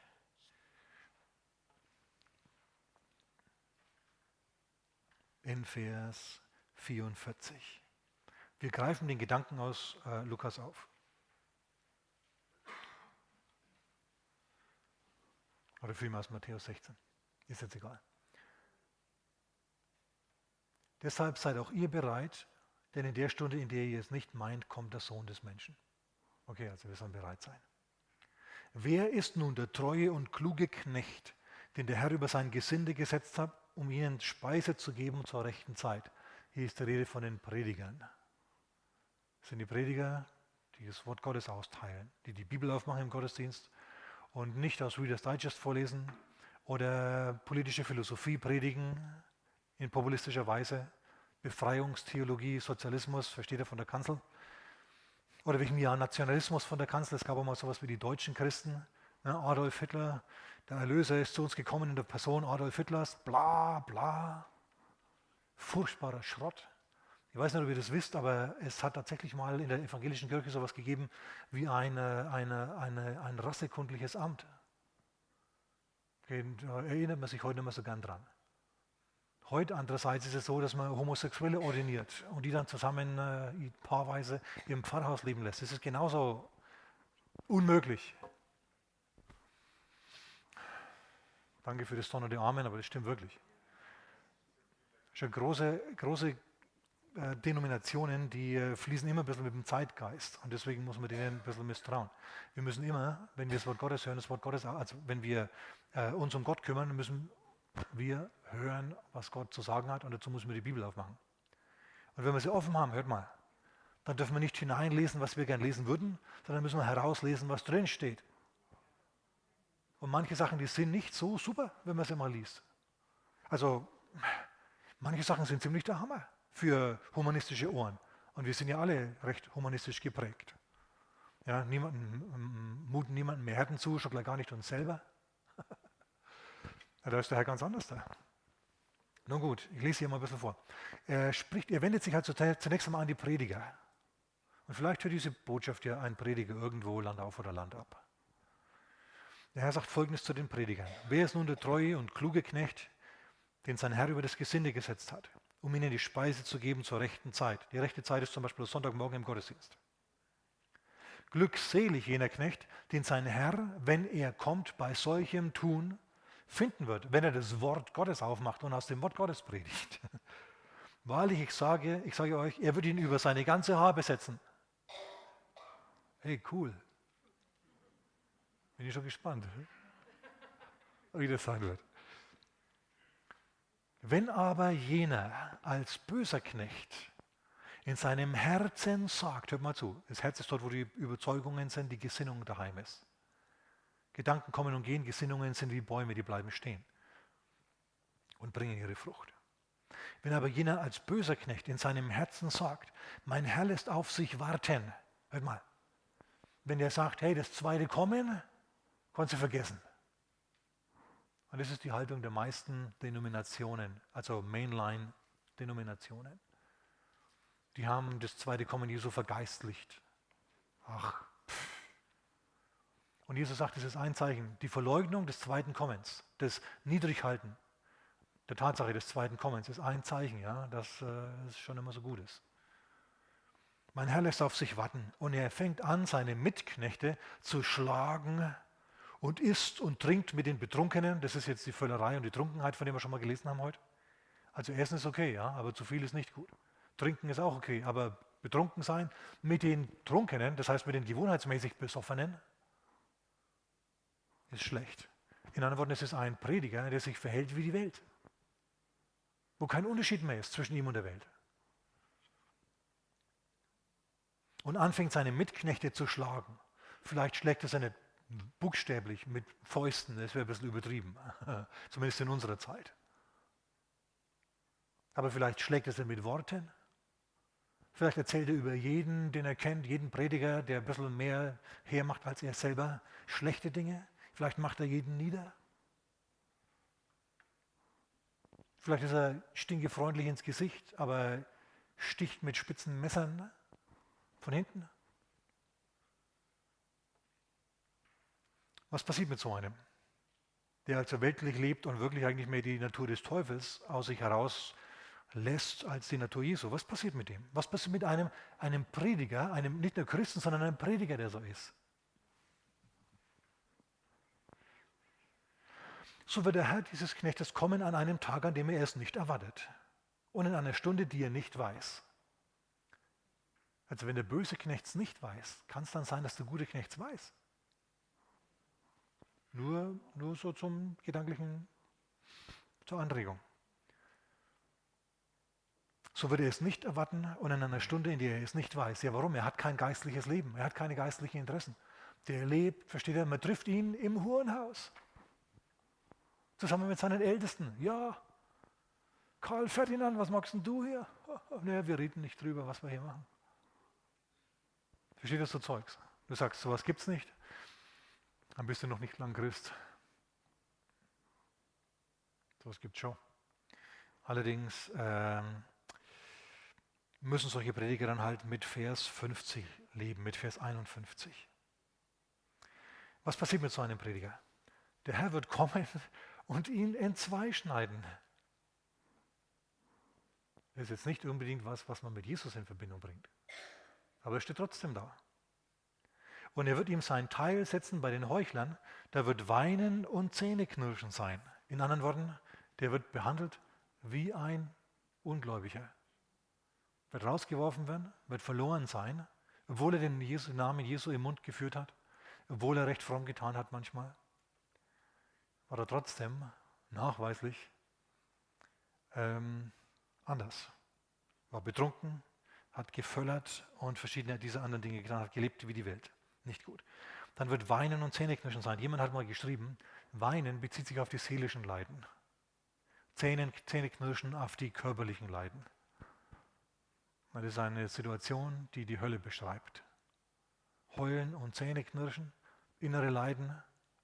In Vers 44. Wir greifen den Gedanken aus äh, Lukas auf. Oder vielmehr aus Matthäus 16. Ist jetzt egal. Deshalb seid auch ihr bereit, denn in der Stunde, in der ihr es nicht meint, kommt der Sohn des Menschen. Okay, also wir sollen bereit sein. Wer ist nun der treue und kluge Knecht, den der Herr über sein Gesinde gesetzt hat, um ihnen Speise zu geben zur rechten Zeit? Hier ist die Rede von den Predigern. Das sind die Prediger, die das Wort Gottes austeilen, die die Bibel aufmachen im Gottesdienst und nicht aus Reader's Digest vorlesen oder politische Philosophie predigen in populistischer Weise, Befreiungstheologie, Sozialismus, versteht er von der Kanzel. Oder wegen ja Nationalismus von der Kanzel. Es gab auch mal sowas wie die deutschen Christen. Ne? Adolf Hitler, der Erlöser ist zu uns gekommen in der Person Adolf Hitlers. Bla, bla. Furchtbarer Schrott. Ich weiß nicht, ob ihr das wisst, aber es hat tatsächlich mal in der evangelischen Kirche sowas gegeben wie eine, eine, eine, ein rassekundliches Amt. Da erinnert man sich heute nicht mehr so gern dran. Heute andererseits ist es so, dass man Homosexuelle ordiniert und die dann zusammen äh, paarweise im Pfarrhaus leben lässt. Das ist genauso unmöglich. Danke für das donnernde Amen, aber das stimmt wirklich. Schon große, große äh, Denominationen, die äh, fließen immer ein bisschen mit dem Zeitgeist und deswegen muss man denen ein bisschen misstrauen. Wir müssen immer, wenn wir das Wort Gottes hören, das Wort Gottes, also wenn wir äh, uns um Gott kümmern, müssen wir hören, was Gott zu sagen hat und dazu müssen wir die Bibel aufmachen. Und wenn wir sie offen haben, hört mal, dann dürfen wir nicht hineinlesen, was wir gern lesen würden, sondern müssen wir herauslesen, was drin steht. Und manche Sachen, die sind nicht so super, wenn man sie mal liest. Also, manche Sachen sind ziemlich der Hammer für humanistische Ohren. Und wir sind ja alle recht humanistisch geprägt. Ja, niemanden, muten niemandem mehr Härten zu, schon gleich gar nicht uns selber. [laughs] Da ist der Herr ganz anders da. Nun gut, ich lese hier mal ein bisschen vor. Er, spricht, er wendet sich halt zunächst einmal an die Prediger. Und vielleicht hört diese Botschaft ja ein Prediger irgendwo Land auf oder Land ab. Der Herr sagt folgendes zu den Predigern. Wer ist nun der treue und kluge Knecht, den sein Herr über das Gesinde gesetzt hat, um ihnen die Speise zu geben zur rechten Zeit? Die rechte Zeit ist zum Beispiel Sonntagmorgen im Gottesdienst. Glückselig jener Knecht, den sein Herr, wenn er kommt, bei solchem Tun finden wird, wenn er das Wort Gottes aufmacht und aus dem Wort Gottes predigt. [laughs] Wahrlich, ich sage, ich sage euch, er wird ihn über seine ganze Habe setzen. Hey, cool. Bin ich schon gespannt, wie das sein wird. Wenn aber jener als böser Knecht in seinem Herzen sagt, hört mal zu, das Herz ist dort, wo die Überzeugungen sind, die Gesinnung daheim ist. Gedanken kommen und gehen, Gesinnungen sind wie Bäume, die bleiben stehen und bringen ihre Frucht. Wenn aber jener als böser Knecht in seinem Herzen sagt, mein Herr lässt auf sich warten, hört mal, wenn der sagt, hey, das zweite Kommen, kannst du vergessen. Und das ist die Haltung der meisten Denominationen, also Mainline-Denominationen. Die haben das zweite Kommen Jesu vergeistlicht. Ach, und Jesus sagt, es ist ein Zeichen, die Verleugnung des zweiten Kommens, das Niedrighalten der Tatsache des zweiten Kommens ist ein Zeichen, ja, dass äh, es schon immer so gut ist. Mein Herr lässt auf sich warten und er fängt an, seine Mitknechte zu schlagen und isst und trinkt mit den Betrunkenen. Das ist jetzt die Völlerei und die Trunkenheit, von der wir schon mal gelesen haben heute. Also Essen ist okay, ja, aber zu viel ist nicht gut. Trinken ist auch okay, aber betrunken sein mit den Trunkenen, das heißt mit den gewohnheitsmäßig Besoffenen, ist schlecht. In anderen Worten, es ist ein Prediger, der sich verhält wie die Welt. Wo kein Unterschied mehr ist zwischen ihm und der Welt. Und anfängt seine Mitknechte zu schlagen. Vielleicht schlägt er seine buchstäblich mit Fäusten, das wäre ein bisschen übertrieben, [laughs] zumindest in unserer Zeit. Aber vielleicht schlägt es er mit Worten. Vielleicht erzählt er über jeden, den er kennt, jeden Prediger, der ein bisschen mehr hermacht als er selber, schlechte Dinge. Vielleicht macht er jeden nieder. Vielleicht ist er stinkefreundlich ins Gesicht, aber sticht mit spitzen Messern von hinten. Was passiert mit so einem, der also weltlich lebt und wirklich eigentlich mehr die Natur des Teufels aus sich heraus lässt als die Natur Jesu? Was passiert mit dem? Was passiert mit einem, einem Prediger, einem nicht nur Christen, sondern einem Prediger, der so ist? So wird der Herr dieses Knechtes kommen an einem Tag, an dem er es nicht erwartet und in einer Stunde, die er nicht weiß. Also wenn der böse Knecht es nicht weiß, kann es dann sein, dass der gute Knecht es weiß. Nur, nur so zum gedanklichen, zur Anregung. So würde er es nicht erwarten und in einer Stunde, in der er es nicht weiß. Ja, warum? Er hat kein geistliches Leben, er hat keine geistlichen Interessen. Der lebt, versteht er, man trifft ihn im Hurenhaus. Zusammen mit seinen Ältesten. Ja, Karl Ferdinand, was magst denn du hier? [laughs] Naja, wir reden nicht drüber, was wir hier machen. Versteht das so Zeugs? Du sagst, sowas gibt es nicht dann bist du noch nicht lang Christ. So, es gibt schon. Allerdings ähm, müssen solche Prediger dann halt mit Vers 50 leben, mit Vers 51. Was passiert mit so einem Prediger? Der Herr wird kommen [laughs] und ihn entzwei schneiden. Das ist jetzt nicht unbedingt was, was man mit Jesus in Verbindung bringt. Aber er steht trotzdem da. Und er wird ihm sein Teil setzen bei den Heuchlern. Da wird Weinen und Zähneknirschen sein. In anderen Worten, der wird behandelt wie ein Ungläubiger. Wird rausgeworfen werden, wird verloren sein, obwohl er den Namen Jesu im Mund geführt hat, obwohl er recht fromm getan hat manchmal, war er trotzdem nachweislich ähm, anders. War betrunken, hat geföllert und verschiedene dieser anderen Dinge getan, hat gelebt wie die Welt. Nicht gut. Dann wird Weinen und Zähneknirschen sein. Jemand hat mal geschrieben, Weinen bezieht sich auf die seelischen Leiden. Zähnen, Zähneknirschen auf die körperlichen Leiden. Das ist eine Situation, die die Hölle beschreibt. Heulen und Zähneknirschen, innere Leiden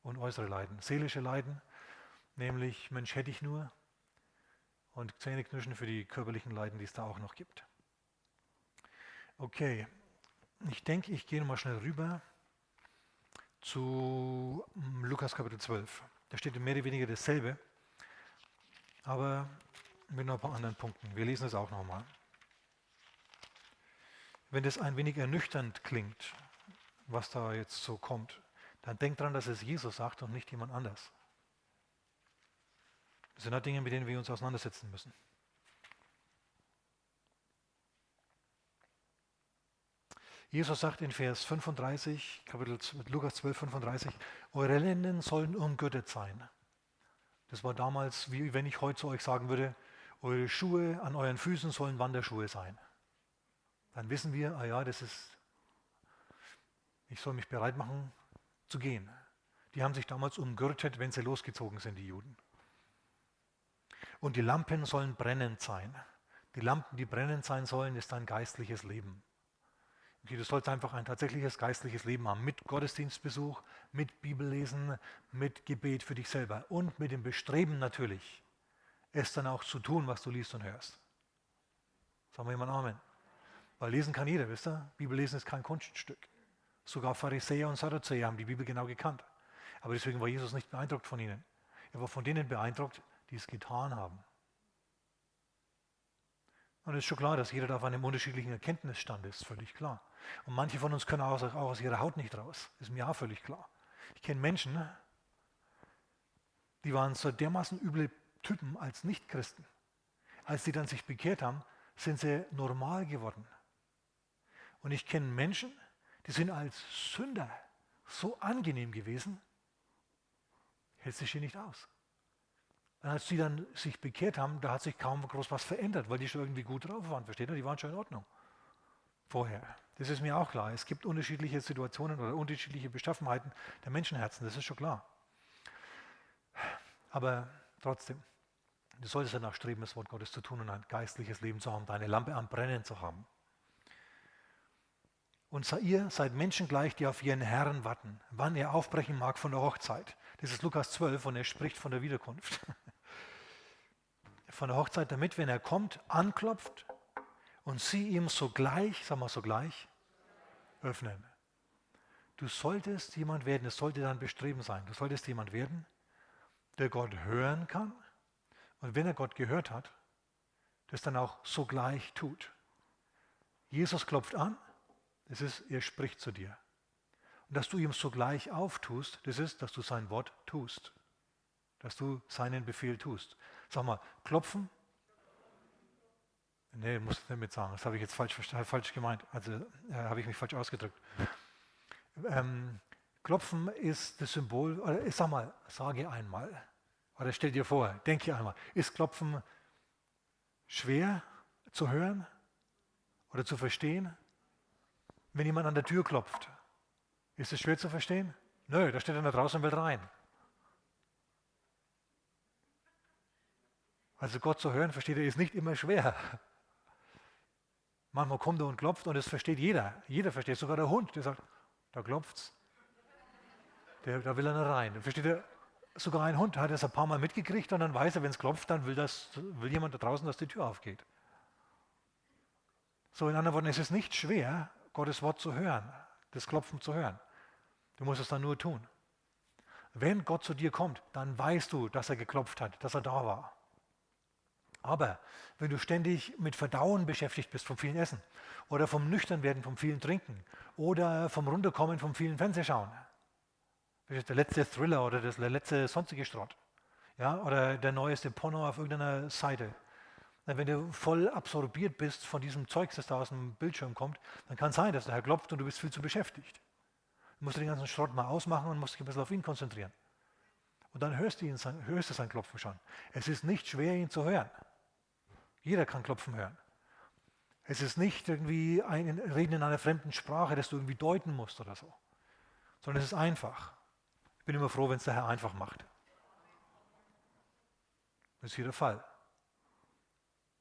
und äußere Leiden. Seelische Leiden, nämlich Mensch hätte ich nur. Und Zähneknirschen für die körperlichen Leiden, die es da auch noch gibt. Okay, ich denke, ich gehe nochmal schnell rüber zu mm, Lukas Kapitel 12. Da steht mehr oder weniger dasselbe, aber mit noch ein paar anderen Punkten. Wir lesen es auch nochmal. Wenn das ein wenig ernüchternd klingt, was da jetzt so kommt, dann denkt daran, dass es Jesus sagt und nicht jemand anders. Das sind halt Dinge, mit denen wir uns auseinandersetzen müssen. Jesus sagt in Vers 35, Kapitel Lukas 12, 35, eure Lenden sollen umgürtet sein. Das war damals, wie wenn ich heute zu euch sagen würde, eure Schuhe an euren Füßen sollen Wanderschuhe sein. Dann wissen wir, ah ja, das ist, ich soll mich bereit machen zu gehen. Die haben sich damals umgürtet, wenn sie losgezogen sind, die Juden. Und die Lampen sollen brennend sein. Die Lampen, die brennend sein sollen, ist ein geistliches Leben. Okay, du sollst einfach ein tatsächliches geistliches Leben haben, mit Gottesdienstbesuch, mit Bibellesen, mit Gebet für dich selber und mit dem Bestreben natürlich, es dann auch zu tun, was du liest und hörst. Sagen wir jemand Amen. Weil lesen kann jeder, wisst ihr? Bibellesen ist kein Kunststück. Sogar Pharisäer und Sadduzäer haben die Bibel genau gekannt. Aber deswegen war Jesus nicht beeindruckt von ihnen. Er war von denen beeindruckt, die es getan haben. Und es ist schon klar, dass jeder da auf einem unterschiedlichen Erkenntnisstand ist, völlig klar. Und manche von uns können auch, auch aus ihrer Haut nicht raus. Ist mir auch völlig klar. Ich kenne Menschen, die waren so dermaßen üble Typen als Nichtchristen. Als sie dann sich bekehrt haben, sind sie normal geworden. Und ich kenne Menschen, die sind als Sünder so angenehm gewesen, hält sich hier nicht aus. Und als die dann sich bekehrt haben, da hat sich kaum groß was verändert, weil die schon irgendwie gut drauf waren, versteht ihr? Die waren schon in Ordnung. Vorher. Das ist mir auch klar. Es gibt unterschiedliche Situationen oder unterschiedliche Beschaffenheiten der Menschenherzen, das ist schon klar. Aber trotzdem, du solltest danach streben, das Wort Gottes zu tun und ein geistliches Leben zu haben, deine Lampe am Brennen zu haben. Und ihr seid Menschen gleich, die auf ihren Herrn warten, wann er aufbrechen mag von der Hochzeit. Das ist Lukas 12 und er spricht von der Wiederkunft. [laughs] Von der Hochzeit, damit, wenn er kommt, anklopft und sie ihm sogleich, sag mal sogleich, öffnen. Du solltest jemand werden, es sollte dein Bestreben sein, du solltest jemand werden, der Gott hören kann und wenn er Gott gehört hat, das dann auch sogleich tut. Jesus klopft an, das ist, er spricht zu dir. Und dass du ihm sogleich auftust, das ist, dass du sein Wort tust. Dass du seinen Befehl tust. Sag mal, klopfen? Nee, muss ich damit sagen. Das habe ich jetzt falsch, falsch gemeint. Also äh, habe ich mich falsch ausgedrückt. Ähm, klopfen ist das Symbol, oder ich sag mal, sage einmal. Oder stell dir vor, denke einmal. Ist Klopfen schwer zu hören oder zu verstehen? Wenn jemand an der Tür klopft, ist es schwer zu verstehen? Nö, da steht er da draußen und will rein. Also Gott zu hören, versteht er, ist nicht immer schwer. Manchmal kommt er und klopft und das versteht jeder. Jeder versteht, sogar der Hund, der sagt, da klopft's. Der, da will er nicht rein. Versteht er? Sogar ein Hund hat das ein paar Mal mitgekriegt und dann weiß er, wenn es klopft, dann will, das, will jemand da draußen, dass die Tür aufgeht. So, in anderen Worten, es ist nicht schwer, Gottes Wort zu hören, das Klopfen zu hören. Du musst es dann nur tun. Wenn Gott zu dir kommt, dann weißt du, dass er geklopft hat, dass er da war. Aber wenn du ständig mit Verdauen beschäftigt bist vom vielen Essen oder vom Nüchternwerden, vom vielen Trinken oder vom Runterkommen vom vielen Fernsehschauen, der letzte Thriller oder der letzte sonstige Schrott, ja, oder der neueste Porno auf irgendeiner Seite, wenn du voll absorbiert bist von diesem Zeug, das da aus dem Bildschirm kommt, dann kann es sein, dass der Herr klopft und du bist viel zu beschäftigt. Du musst den ganzen Schrott mal ausmachen und musst dich ein bisschen auf ihn konzentrieren. Und dann hörst du, ihn, hörst du sein Klopfen schon. Es ist nicht schwer, ihn zu hören. Jeder kann Klopfen hören. Es ist nicht irgendwie ein Reden in einer fremden Sprache, das du irgendwie deuten musst oder so, sondern es ist einfach. Ich bin immer froh, wenn es der Herr einfach macht. Das ist hier der Fall.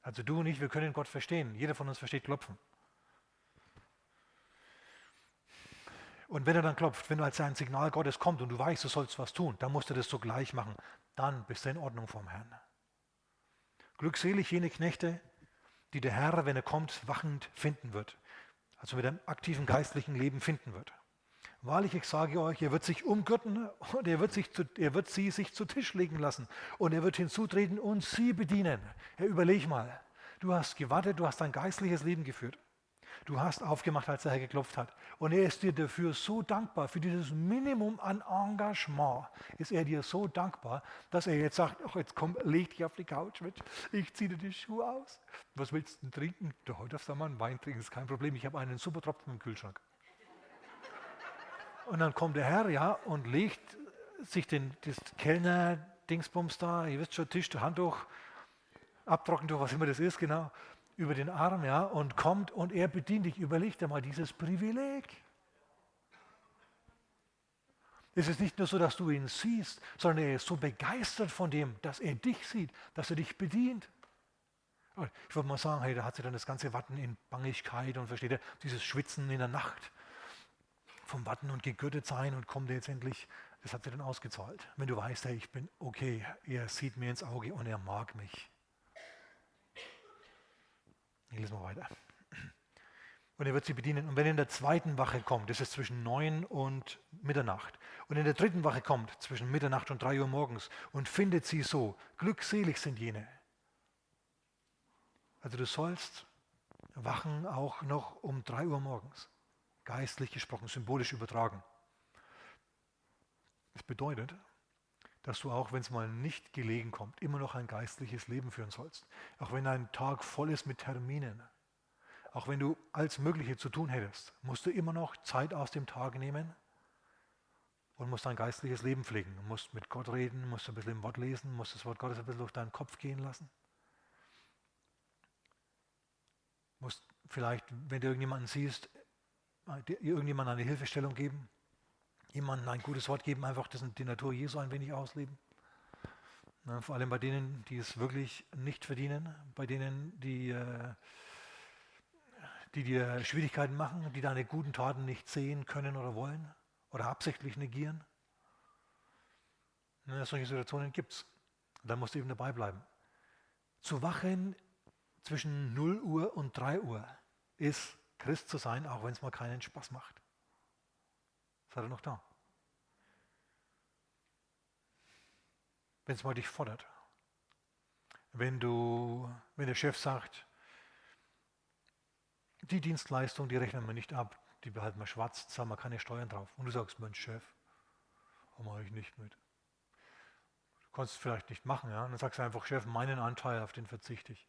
Also du und ich, wir können Gott verstehen. Jeder von uns versteht Klopfen. Und wenn er dann klopft, wenn du als ein Signal Gottes kommt und du weißt, du sollst was tun, dann musst du das sogleich machen. Dann bist du in Ordnung vom Herrn. Glückselig jene Knechte, die der Herr, wenn er kommt, wachend finden wird. Also mit einem aktiven geistlichen Leben finden wird. Wahrlich, ich sage euch, er wird sich umgürten und er wird, sich zu, er wird sie sich zu Tisch legen lassen und er wird hinzutreten und sie bedienen. Ja, überleg mal, du hast gewartet, du hast ein geistliches Leben geführt. Du hast aufgemacht, als der Herr geklopft hat. Und er ist dir dafür so dankbar, für dieses Minimum an Engagement ist er dir so dankbar, dass er jetzt sagt, ach, jetzt komm, leg dich auf die Couch mit, ich ziehe dir die Schuhe aus. Was willst du denn trinken? Du, darfst du mal einen Wein trinken, ist kein Problem, ich habe einen super Tropfen im Kühlschrank. Und dann kommt der Herr, ja, und legt sich den, das Kellner-Dingsbums da, ihr wisst schon, Tisch, Handtuch, Abtrockentuch, was immer das ist, genau, über den Arm, ja, und kommt und er bedient dich. Überleg dir mal dieses Privileg. Es ist nicht nur so, dass du ihn siehst, sondern er ist so begeistert von dem, dass er dich sieht, dass er dich bedient. Ich würde mal sagen, hey, da hat sich dann das ganze Watten in Bangigkeit und versteht er, dieses Schwitzen in der Nacht vom Warten und gegürtet sein und kommt jetzt endlich, das hat sich dann ausgezahlt. Wenn du weißt, hey, ich bin okay, er sieht mir ins Auge und er mag mich. Ich lese mal weiter. Und er wird sie bedienen. Und wenn er in der zweiten Wache kommt, das ist zwischen neun und Mitternacht, und in der dritten Wache kommt, zwischen Mitternacht und drei Uhr morgens, und findet sie so, glückselig sind jene. Also du sollst wachen auch noch um drei Uhr morgens geistlich gesprochen, symbolisch übertragen. Das bedeutet, dass du auch, wenn es mal nicht gelegen kommt, immer noch ein geistliches Leben führen sollst. Auch wenn dein Tag voll ist mit Terminen. Auch wenn du alles Mögliche zu tun hättest, musst du immer noch Zeit aus dem Tag nehmen und musst dein geistliches Leben pflegen. Du musst mit Gott reden, musst ein bisschen im Wort lesen, musst das Wort Gottes ein bisschen durch deinen Kopf gehen lassen. Musst vielleicht, wenn du irgendjemanden siehst, irgendjemand eine Hilfestellung geben, jemandem ein gutes Wort geben, einfach das, die Natur Jesu ein wenig ausleben. Na, vor allem bei denen, die es wirklich nicht verdienen, bei denen, die, äh, die dir Schwierigkeiten machen, die deine guten Taten nicht sehen können oder wollen oder absichtlich negieren. Na, solche Situationen gibt es. Da musst du eben dabei bleiben. Zu wachen zwischen 0 Uhr und 3 Uhr ist Christ zu sein, auch wenn es mal keinen Spaß macht. Seid ihr noch da? Wenn es mal dich fordert. Wenn du, wenn der Chef sagt, die Dienstleistung, die rechnen wir nicht ab, die behalten wir schwarz, zahlen wir keine Steuern drauf. Und du sagst, Mensch, Chef, mache ich nicht mit. Du kannst es vielleicht nicht machen, ja. Und dann sagst du einfach, Chef, meinen Anteil, auf den verzichte ich.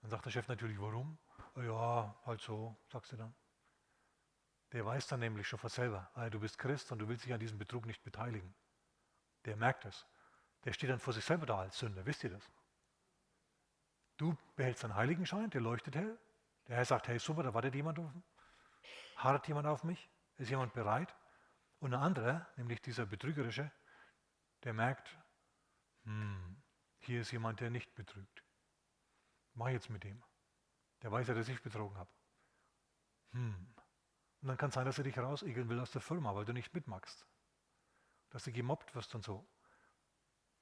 Dann sagt der Chef natürlich, warum? Ja, halt so, sagst du dann. Der weiß dann nämlich schon von selber, also du bist Christ und du willst dich an diesem Betrug nicht beteiligen. Der merkt es. Der steht dann vor sich selber da als Sünder, wisst ihr das? Du behältst einen Heiligenschein, der leuchtet hell. Der Herr sagt, hey super, da wartet jemand auf mich. Harrt jemand auf mich? Ist jemand bereit? Und ein anderer, nämlich dieser Betrügerische, der merkt, hm, hier ist jemand, der nicht betrügt. Mach jetzt mit dem. Der weiß ja, dass ich betrogen habe. Hm. Und dann kann es sein, dass er dich rausegeln will aus der Firma, weil du nicht mitmachst. Dass du gemobbt wirst und so.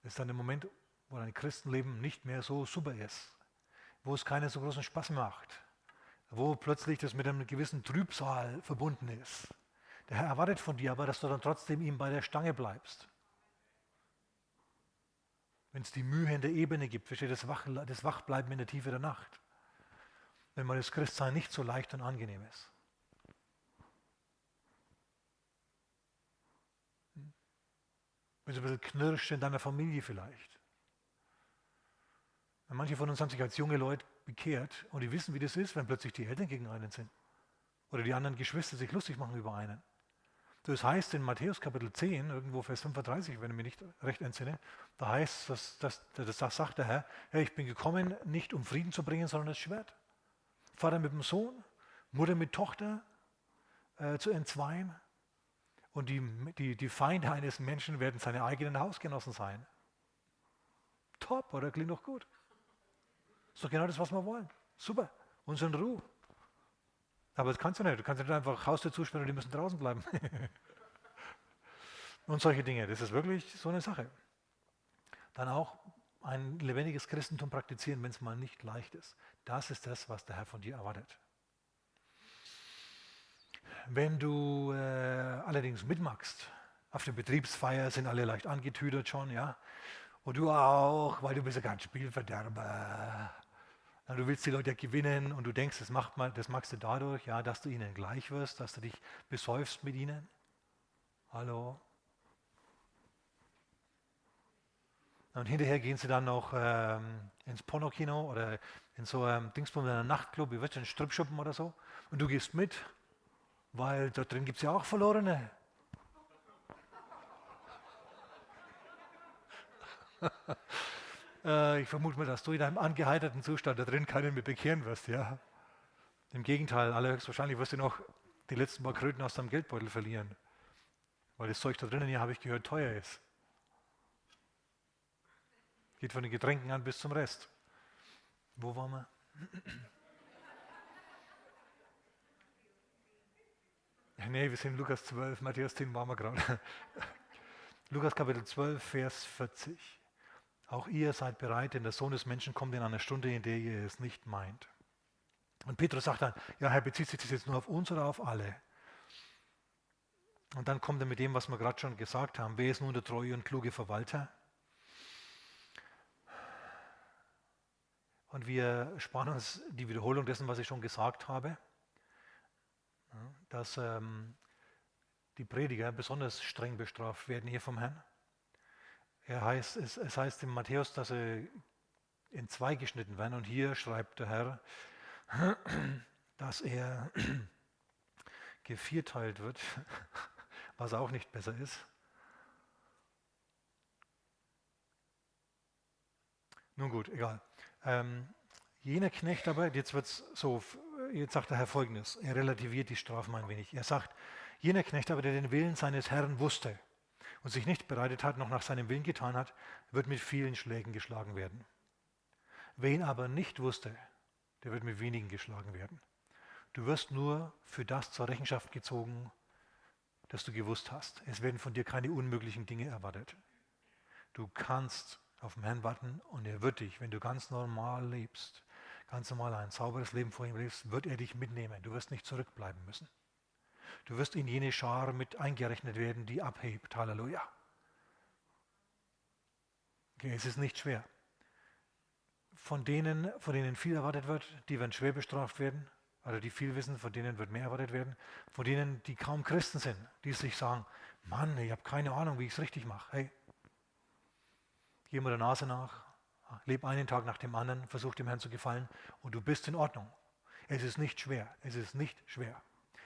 Das ist dann der Moment, wo dein Christenleben nicht mehr so super ist. Wo es keinen so großen Spaß macht. Wo plötzlich das mit einem gewissen Trübsal verbunden ist. Der Herr erwartet von dir aber, dass du dann trotzdem ihm bei der Stange bleibst. Wenn es die Mühe in der Ebene gibt, versteht das, Wach, das Wachbleiben in der Tiefe der Nacht wenn man das Christsein nicht so leicht und angenehm ist. Hm? Wenn es ein bisschen knirscht in deiner Familie vielleicht. manche von uns haben sich als junge Leute bekehrt und die wissen, wie das ist, wenn plötzlich die Eltern gegen einen sind. Oder die anderen Geschwister sich lustig machen über einen. Das heißt in Matthäus Kapitel 10, irgendwo Vers 35, wenn ich mich nicht recht entsinne, da heißt, dass, dass, dass, das sagt der Herr, hey, ich bin gekommen, nicht um Frieden zu bringen, sondern das Schwert. Vater mit dem Sohn, Mutter mit Tochter äh, zu entzweien. Und die, die, die Feinde eines Menschen werden seine eigenen Hausgenossen sein. Top, oder? Klingt doch gut. Doch genau das, was wir wollen. Super. Unseren Ruhe. Aber das kannst du nicht. Du kannst nicht einfach Haustür zusperren und die müssen draußen bleiben. [laughs] und solche Dinge. Das ist wirklich so eine Sache. Dann auch ein lebendiges Christentum praktizieren, wenn es mal nicht leicht ist. Das ist das, was der Herr von dir erwartet. Wenn du äh, allerdings mitmachst, auf der Betriebsfeier sind alle leicht angetüdert schon, ja. Und du auch, weil du bist ja ganz Spielverderber. Du willst die Leute gewinnen und du denkst, das, macht man, das machst du dadurch, ja, dass du ihnen gleich wirst, dass du dich besäufst mit ihnen. Hallo? Und hinterher gehen sie dann noch ähm, ins Pornokino oder in so einem Dingsbum, in einem Nachtclub, wie wird ein Stripschuppen oder so. Und du gehst mit, weil dort drin gibt es ja auch Verlorene. [laughs] äh, ich vermute mal, dass du in einem angeheiterten Zustand da drin keinen mehr bekehren wirst. Ja? Im Gegenteil, wahrscheinlich wirst du noch die letzten paar Kröten aus deinem Geldbeutel verlieren. Weil das Zeug da drinnen, ja, habe ich gehört, teuer ist. Geht von den Getränken an bis zum Rest. Wo waren wir? Nee, wir sind Lukas 12, Matthäus 10 waren wir gerade. Lukas Kapitel 12, Vers 40. Auch ihr seid bereit, denn der Sohn des Menschen kommt in einer Stunde, in der ihr es nicht meint. Und Petrus sagt dann, ja, Herr, bezieht sich das jetzt nur auf uns oder auf alle? Und dann kommt er mit dem, was wir gerade schon gesagt haben. Wer ist nun der treue und kluge Verwalter? Und wir sparen uns die Wiederholung dessen, was ich schon gesagt habe, dass ähm, die Prediger besonders streng bestraft werden hier vom Herrn. Er heißt, es, es heißt in Matthäus, dass sie in zwei geschnitten werden. Und hier schreibt der Herr, [clears throat] dass er [clears throat] gevierteilt wird, [laughs] was auch nicht besser ist. Nun gut, egal. Ähm, jener Knecht aber, jetzt wird es so jetzt sagt der Herr folgendes, er relativiert die Strafen ein wenig. Er sagt, jener Knecht aber, der den Willen seines Herrn wusste und sich nicht bereitet hat, noch nach seinem Willen getan hat, wird mit vielen Schlägen geschlagen werden. Wer ihn aber nicht wusste, der wird mit wenigen geschlagen werden. Du wirst nur für das zur Rechenschaft gezogen, das du gewusst hast. Es werden von dir keine unmöglichen Dinge erwartet. Du kannst auf den Herrn warten und er wird dich, wenn du ganz normal lebst, ganz normal ein sauberes Leben vor ihm lebst, wird er dich mitnehmen. Du wirst nicht zurückbleiben müssen. Du wirst in jene Schar mit eingerechnet werden, die abhebt. Halleluja. Okay, es ist nicht schwer. Von denen, von denen viel erwartet wird, die werden schwer bestraft werden. Also die viel wissen, von denen wird mehr erwartet werden. Von denen, die kaum Christen sind, die sich sagen, Mann, ich habe keine Ahnung, wie ich es richtig mache. Hey, geh mal der Nase nach, leb einen Tag nach dem anderen, versuch dem Herrn zu gefallen und du bist in Ordnung. Es ist nicht schwer, es ist nicht schwer.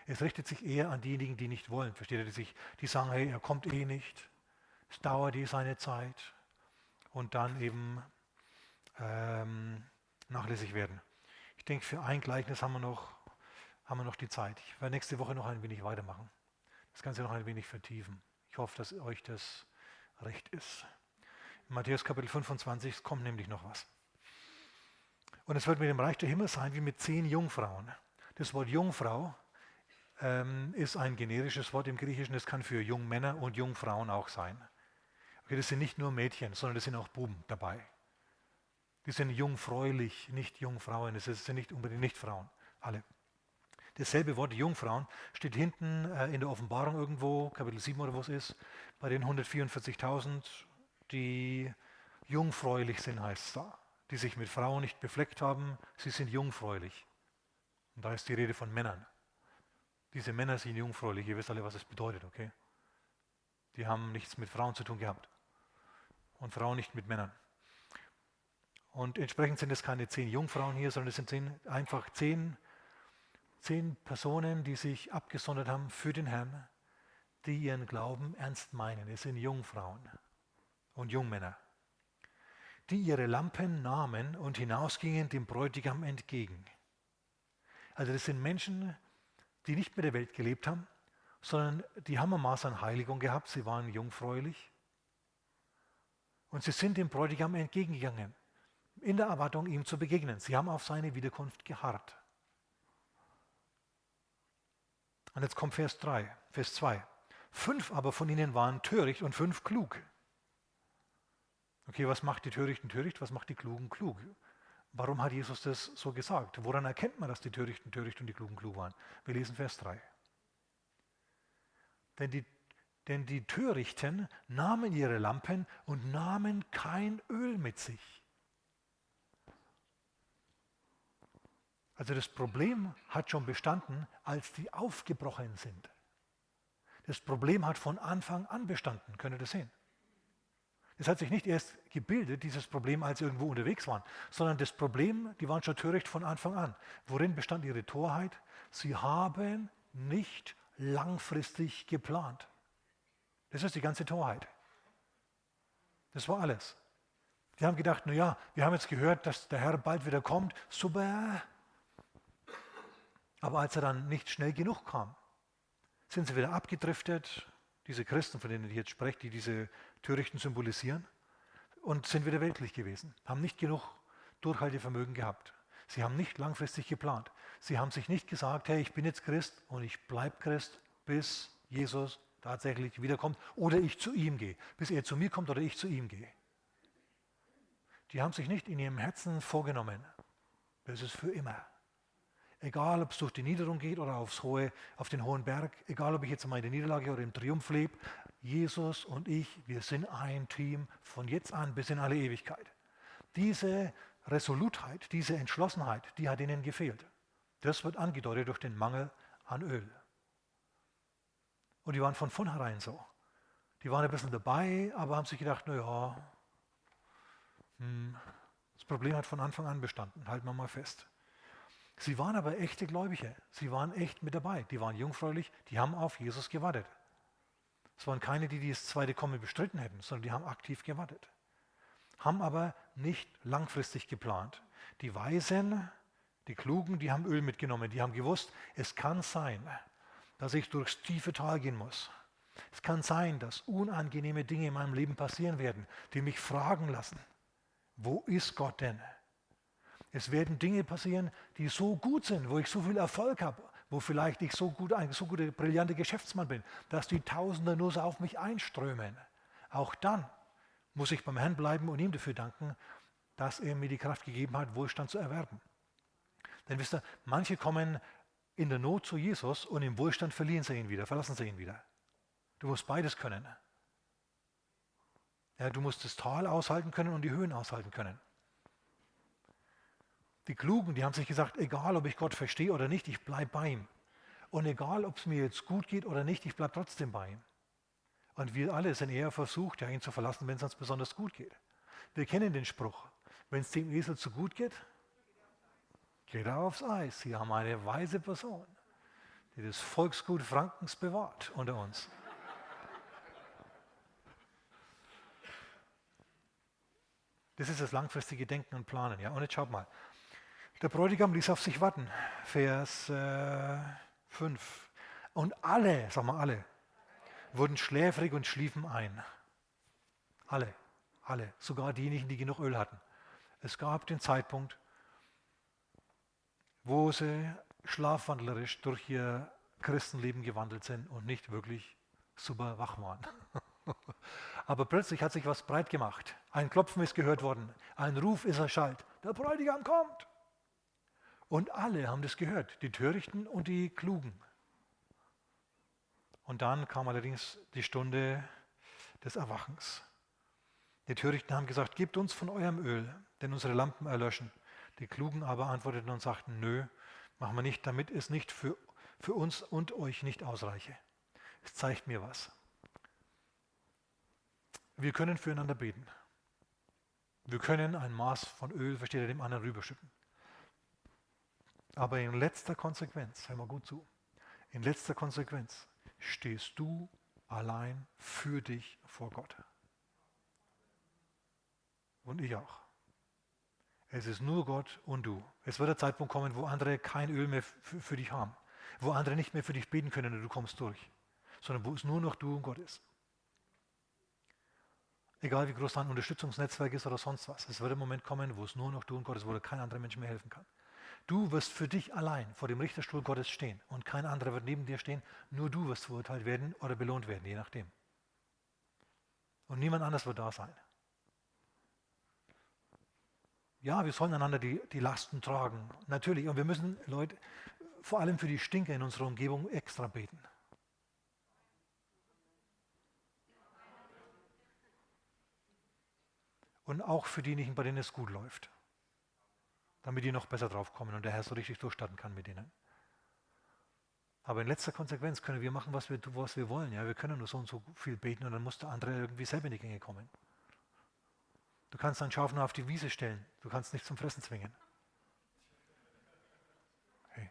Es richtet sich eher an diejenigen, die nicht wollen. Versteht ihr, die, sich, die sagen, hey, er kommt eh nicht, es dauert eh seine Zeit und dann eben ähm, nachlässig werden. Ich denke, für ein Gleichnis haben wir noch, haben wir noch die Zeit. Ich werde nächste Woche noch ein wenig weitermachen. Das Ganze noch ein wenig vertiefen. Ich hoffe, dass euch das recht ist. In Matthäus Kapitel 25 kommt nämlich noch was. Und es wird mit dem Reich der Himmel sein wie mit zehn Jungfrauen. Das Wort Jungfrau ähm, ist ein generisches Wort im Griechischen. Das kann für Jungmänner und Jungfrauen auch sein. Okay, das sind nicht nur Mädchen, sondern das sind auch Buben dabei. Die sind jungfräulich, nicht Jungfrauen. Das sind nicht unbedingt nicht Frauen. Alle. Dasselbe Wort Jungfrauen steht hinten äh, in der Offenbarung irgendwo, Kapitel 7 oder wo es ist, bei den 144.000, die jungfräulich sind, heißt es da. Die sich mit Frauen nicht befleckt haben, sie sind jungfräulich. Und da ist die Rede von Männern. Diese Männer sind jungfräulich, ihr wisst alle, was das bedeutet, okay? Die haben nichts mit Frauen zu tun gehabt. Und Frauen nicht mit Männern. Und entsprechend sind es keine zehn Jungfrauen hier, sondern es sind zehn, einfach zehn, zehn Personen, die sich abgesondert haben für den Herrn, die ihren Glauben ernst meinen. Es sind Jungfrauen und Jungmänner, die ihre Lampen nahmen und hinausgingen dem Bräutigam entgegen. Also das sind Menschen, die nicht mit der Welt gelebt haben, sondern die haben ein Maß an Heiligung gehabt, sie waren jungfräulich und sie sind dem Bräutigam entgegengegangen in der Erwartung, ihm zu begegnen. Sie haben auf seine Wiederkunft geharrt. Und jetzt kommt Vers 3, Vers 2. Fünf aber von ihnen waren töricht und fünf klug. Okay, was macht die Törichten töricht? Was macht die Klugen klug? Warum hat Jesus das so gesagt? Woran erkennt man, dass die Törichten töricht und die Klugen klug waren? Wir lesen Vers 3. Denn die, denn die Törichten nahmen ihre Lampen und nahmen kein Öl mit sich. Also das Problem hat schon bestanden, als die aufgebrochen sind. Das Problem hat von Anfang an bestanden, könnt ihr das sehen. Es hat sich nicht erst gebildet, dieses Problem, als sie irgendwo unterwegs waren, sondern das Problem, die waren schon töricht von Anfang an. Worin bestand ihre Torheit? Sie haben nicht langfristig geplant. Das ist die ganze Torheit. Das war alles. Die haben gedacht, naja, wir haben jetzt gehört, dass der Herr bald wieder kommt. Super, aber als er dann nicht schnell genug kam, sind sie wieder abgedriftet, diese Christen, von denen ich jetzt spreche, die diese Törichten symbolisieren, und sind wieder weltlich gewesen, haben nicht genug Durchhaltevermögen gehabt. Sie haben nicht langfristig geplant. Sie haben sich nicht gesagt, hey, ich bin jetzt Christ und ich bleibe Christ, bis Jesus tatsächlich wiederkommt oder ich zu ihm gehe, bis er zu mir kommt oder ich zu ihm gehe. Die haben sich nicht in ihrem Herzen vorgenommen, das ist für immer. Egal, ob es durch die Niederung geht oder aufs hohe, auf den hohen Berg, egal, ob ich jetzt mal in der Niederlage oder im Triumph lebe, Jesus und ich, wir sind ein Team von jetzt an bis in alle Ewigkeit. Diese Resolutheit, diese Entschlossenheit, die hat ihnen gefehlt. Das wird angedeutet durch den Mangel an Öl. Und die waren von vornherein so. Die waren ein bisschen dabei, aber haben sich gedacht, naja, hm, das Problem hat von Anfang an bestanden, halten wir mal fest. Sie waren aber echte Gläubige. Sie waren echt mit dabei. Die waren jungfräulich, die haben auf Jesus gewartet. Es waren keine, die das zweite Kommen bestritten hätten, sondern die haben aktiv gewartet. Haben aber nicht langfristig geplant. Die Weisen, Die Klugen, die haben Öl mitgenommen, die haben gewusst, es kann sein, dass ich durchs tiefe Tal gehen muss. Es kann sein, dass unangenehme Dinge in meinem Leben passieren werden, die mich fragen lassen, wo ist Gott denn? Es werden Dinge passieren, die so gut sind, wo ich so viel Erfolg habe, wo vielleicht ich so gut, ein so guter, brillanter Geschäftsmann bin, dass die Tausende nur so auf mich einströmen. Auch dann muss ich beim Herrn bleiben und ihm dafür danken, dass er mir die Kraft gegeben hat, Wohlstand zu erwerben. Denn wisst ihr, manche kommen in der Not zu Jesus und im Wohlstand verlieren sie ihn wieder, verlassen sie ihn wieder. Du musst beides können. Ja, du musst das Tal aushalten können und die Höhen aushalten können. Die Klugen, die haben sich gesagt, egal ob ich Gott verstehe oder nicht, ich bleibe bei ihm. Und egal ob es mir jetzt gut geht oder nicht, ich bleibe trotzdem bei ihm. Und wir alle sind eher versucht, ja, ihn zu verlassen, wenn es uns besonders gut geht. Wir kennen den Spruch, wenn es dem Esel zu gut geht, geht er aufs Eis. Sie haben eine weise Person, die das Volksgut Frankens bewahrt unter uns. Das ist das langfristige Denken und Planen. Ja? Und jetzt schaut mal. Der Bräutigam ließ auf sich warten. Vers äh, 5. Und alle, sag mal alle, wurden schläfrig und schliefen ein. Alle, alle, sogar diejenigen, die genug Öl hatten. Es gab den Zeitpunkt, wo sie schlafwandlerisch durch ihr Christenleben gewandelt sind und nicht wirklich super wach waren. [laughs] Aber plötzlich hat sich was breit gemacht. Ein Klopfen ist gehört worden, ein Ruf ist erschallt. Der Bräutigam kommt. Und alle haben das gehört, die Törichten und die Klugen. Und dann kam allerdings die Stunde des Erwachens. Die Törichten haben gesagt, gebt uns von eurem Öl, denn unsere Lampen erlöschen. Die Klugen aber antworteten und sagten, nö, machen wir nicht, damit es nicht für, für uns und euch nicht ausreiche. Es zeigt mir was. Wir können füreinander beten. Wir können ein Maß von Öl, versteht ihr, dem anderen rüberschütten. Aber in letzter Konsequenz, hör mal gut zu, in letzter Konsequenz stehst du allein für dich vor Gott. Und ich auch. Es ist nur Gott und du. Es wird der Zeitpunkt kommen, wo andere kein Öl mehr für dich haben, wo andere nicht mehr für dich beten können und du kommst durch, sondern wo es nur noch du und Gott ist. Egal wie groß dein Unterstützungsnetzwerk ist oder sonst was. Es wird ein Moment kommen, wo es nur noch du und Gott ist, wo dir kein anderer Mensch mehr helfen kann. Du wirst für dich allein vor dem Richterstuhl Gottes stehen und kein anderer wird neben dir stehen. Nur du wirst verurteilt werden oder belohnt werden, je nachdem. Und niemand anders wird da sein. Ja, wir sollen einander die, die Lasten tragen, natürlich. Und wir müssen, Leute, vor allem für die Stinker in unserer Umgebung extra beten. und auch für diejenigen, bei denen es gut läuft. Damit die noch besser drauf kommen und der Herr so richtig durchstarten kann mit ihnen. Aber in letzter Konsequenz können wir machen, was wir, was wir wollen. Ja? Wir können nur so und so viel beten und dann muss der andere irgendwie selber in die Gänge kommen. Du kannst dein Schaf nur auf die Wiese stellen. Du kannst nicht zum Fressen zwingen. Okay.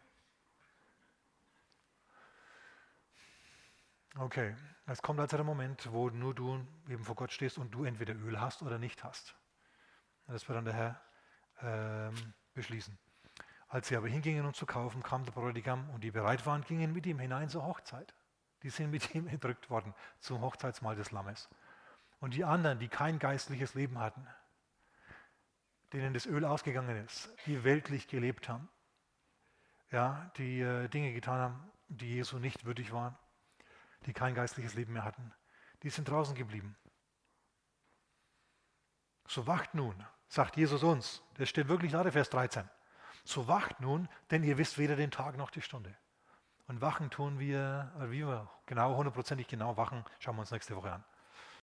Okay, es kommt also der Moment, wo nur du eben vor Gott stehst und du entweder Öl hast oder nicht hast. Das wird dann der Herr ähm, beschließen. Als sie aber hingingen, um zu kaufen, kam der Bräutigam und die bereit waren, gingen mit ihm hinein zur Hochzeit. Die sind mit ihm [laughs] entrückt worden zum Hochzeitsmahl des Lammes. Und die anderen, die kein geistliches Leben hatten, denen das Öl ausgegangen ist, die weltlich gelebt haben, ja, die äh, Dinge getan haben, die Jesu nicht würdig waren, die kein geistliches Leben mehr hatten, die sind draußen geblieben. So wacht nun, sagt Jesus uns, das steht wirklich der Vers 13. So wacht nun, denn ihr wisst weder den Tag noch die Stunde. Und wachen tun wir, wie wir genau, hundertprozentig genau wachen, schauen wir uns nächste Woche an.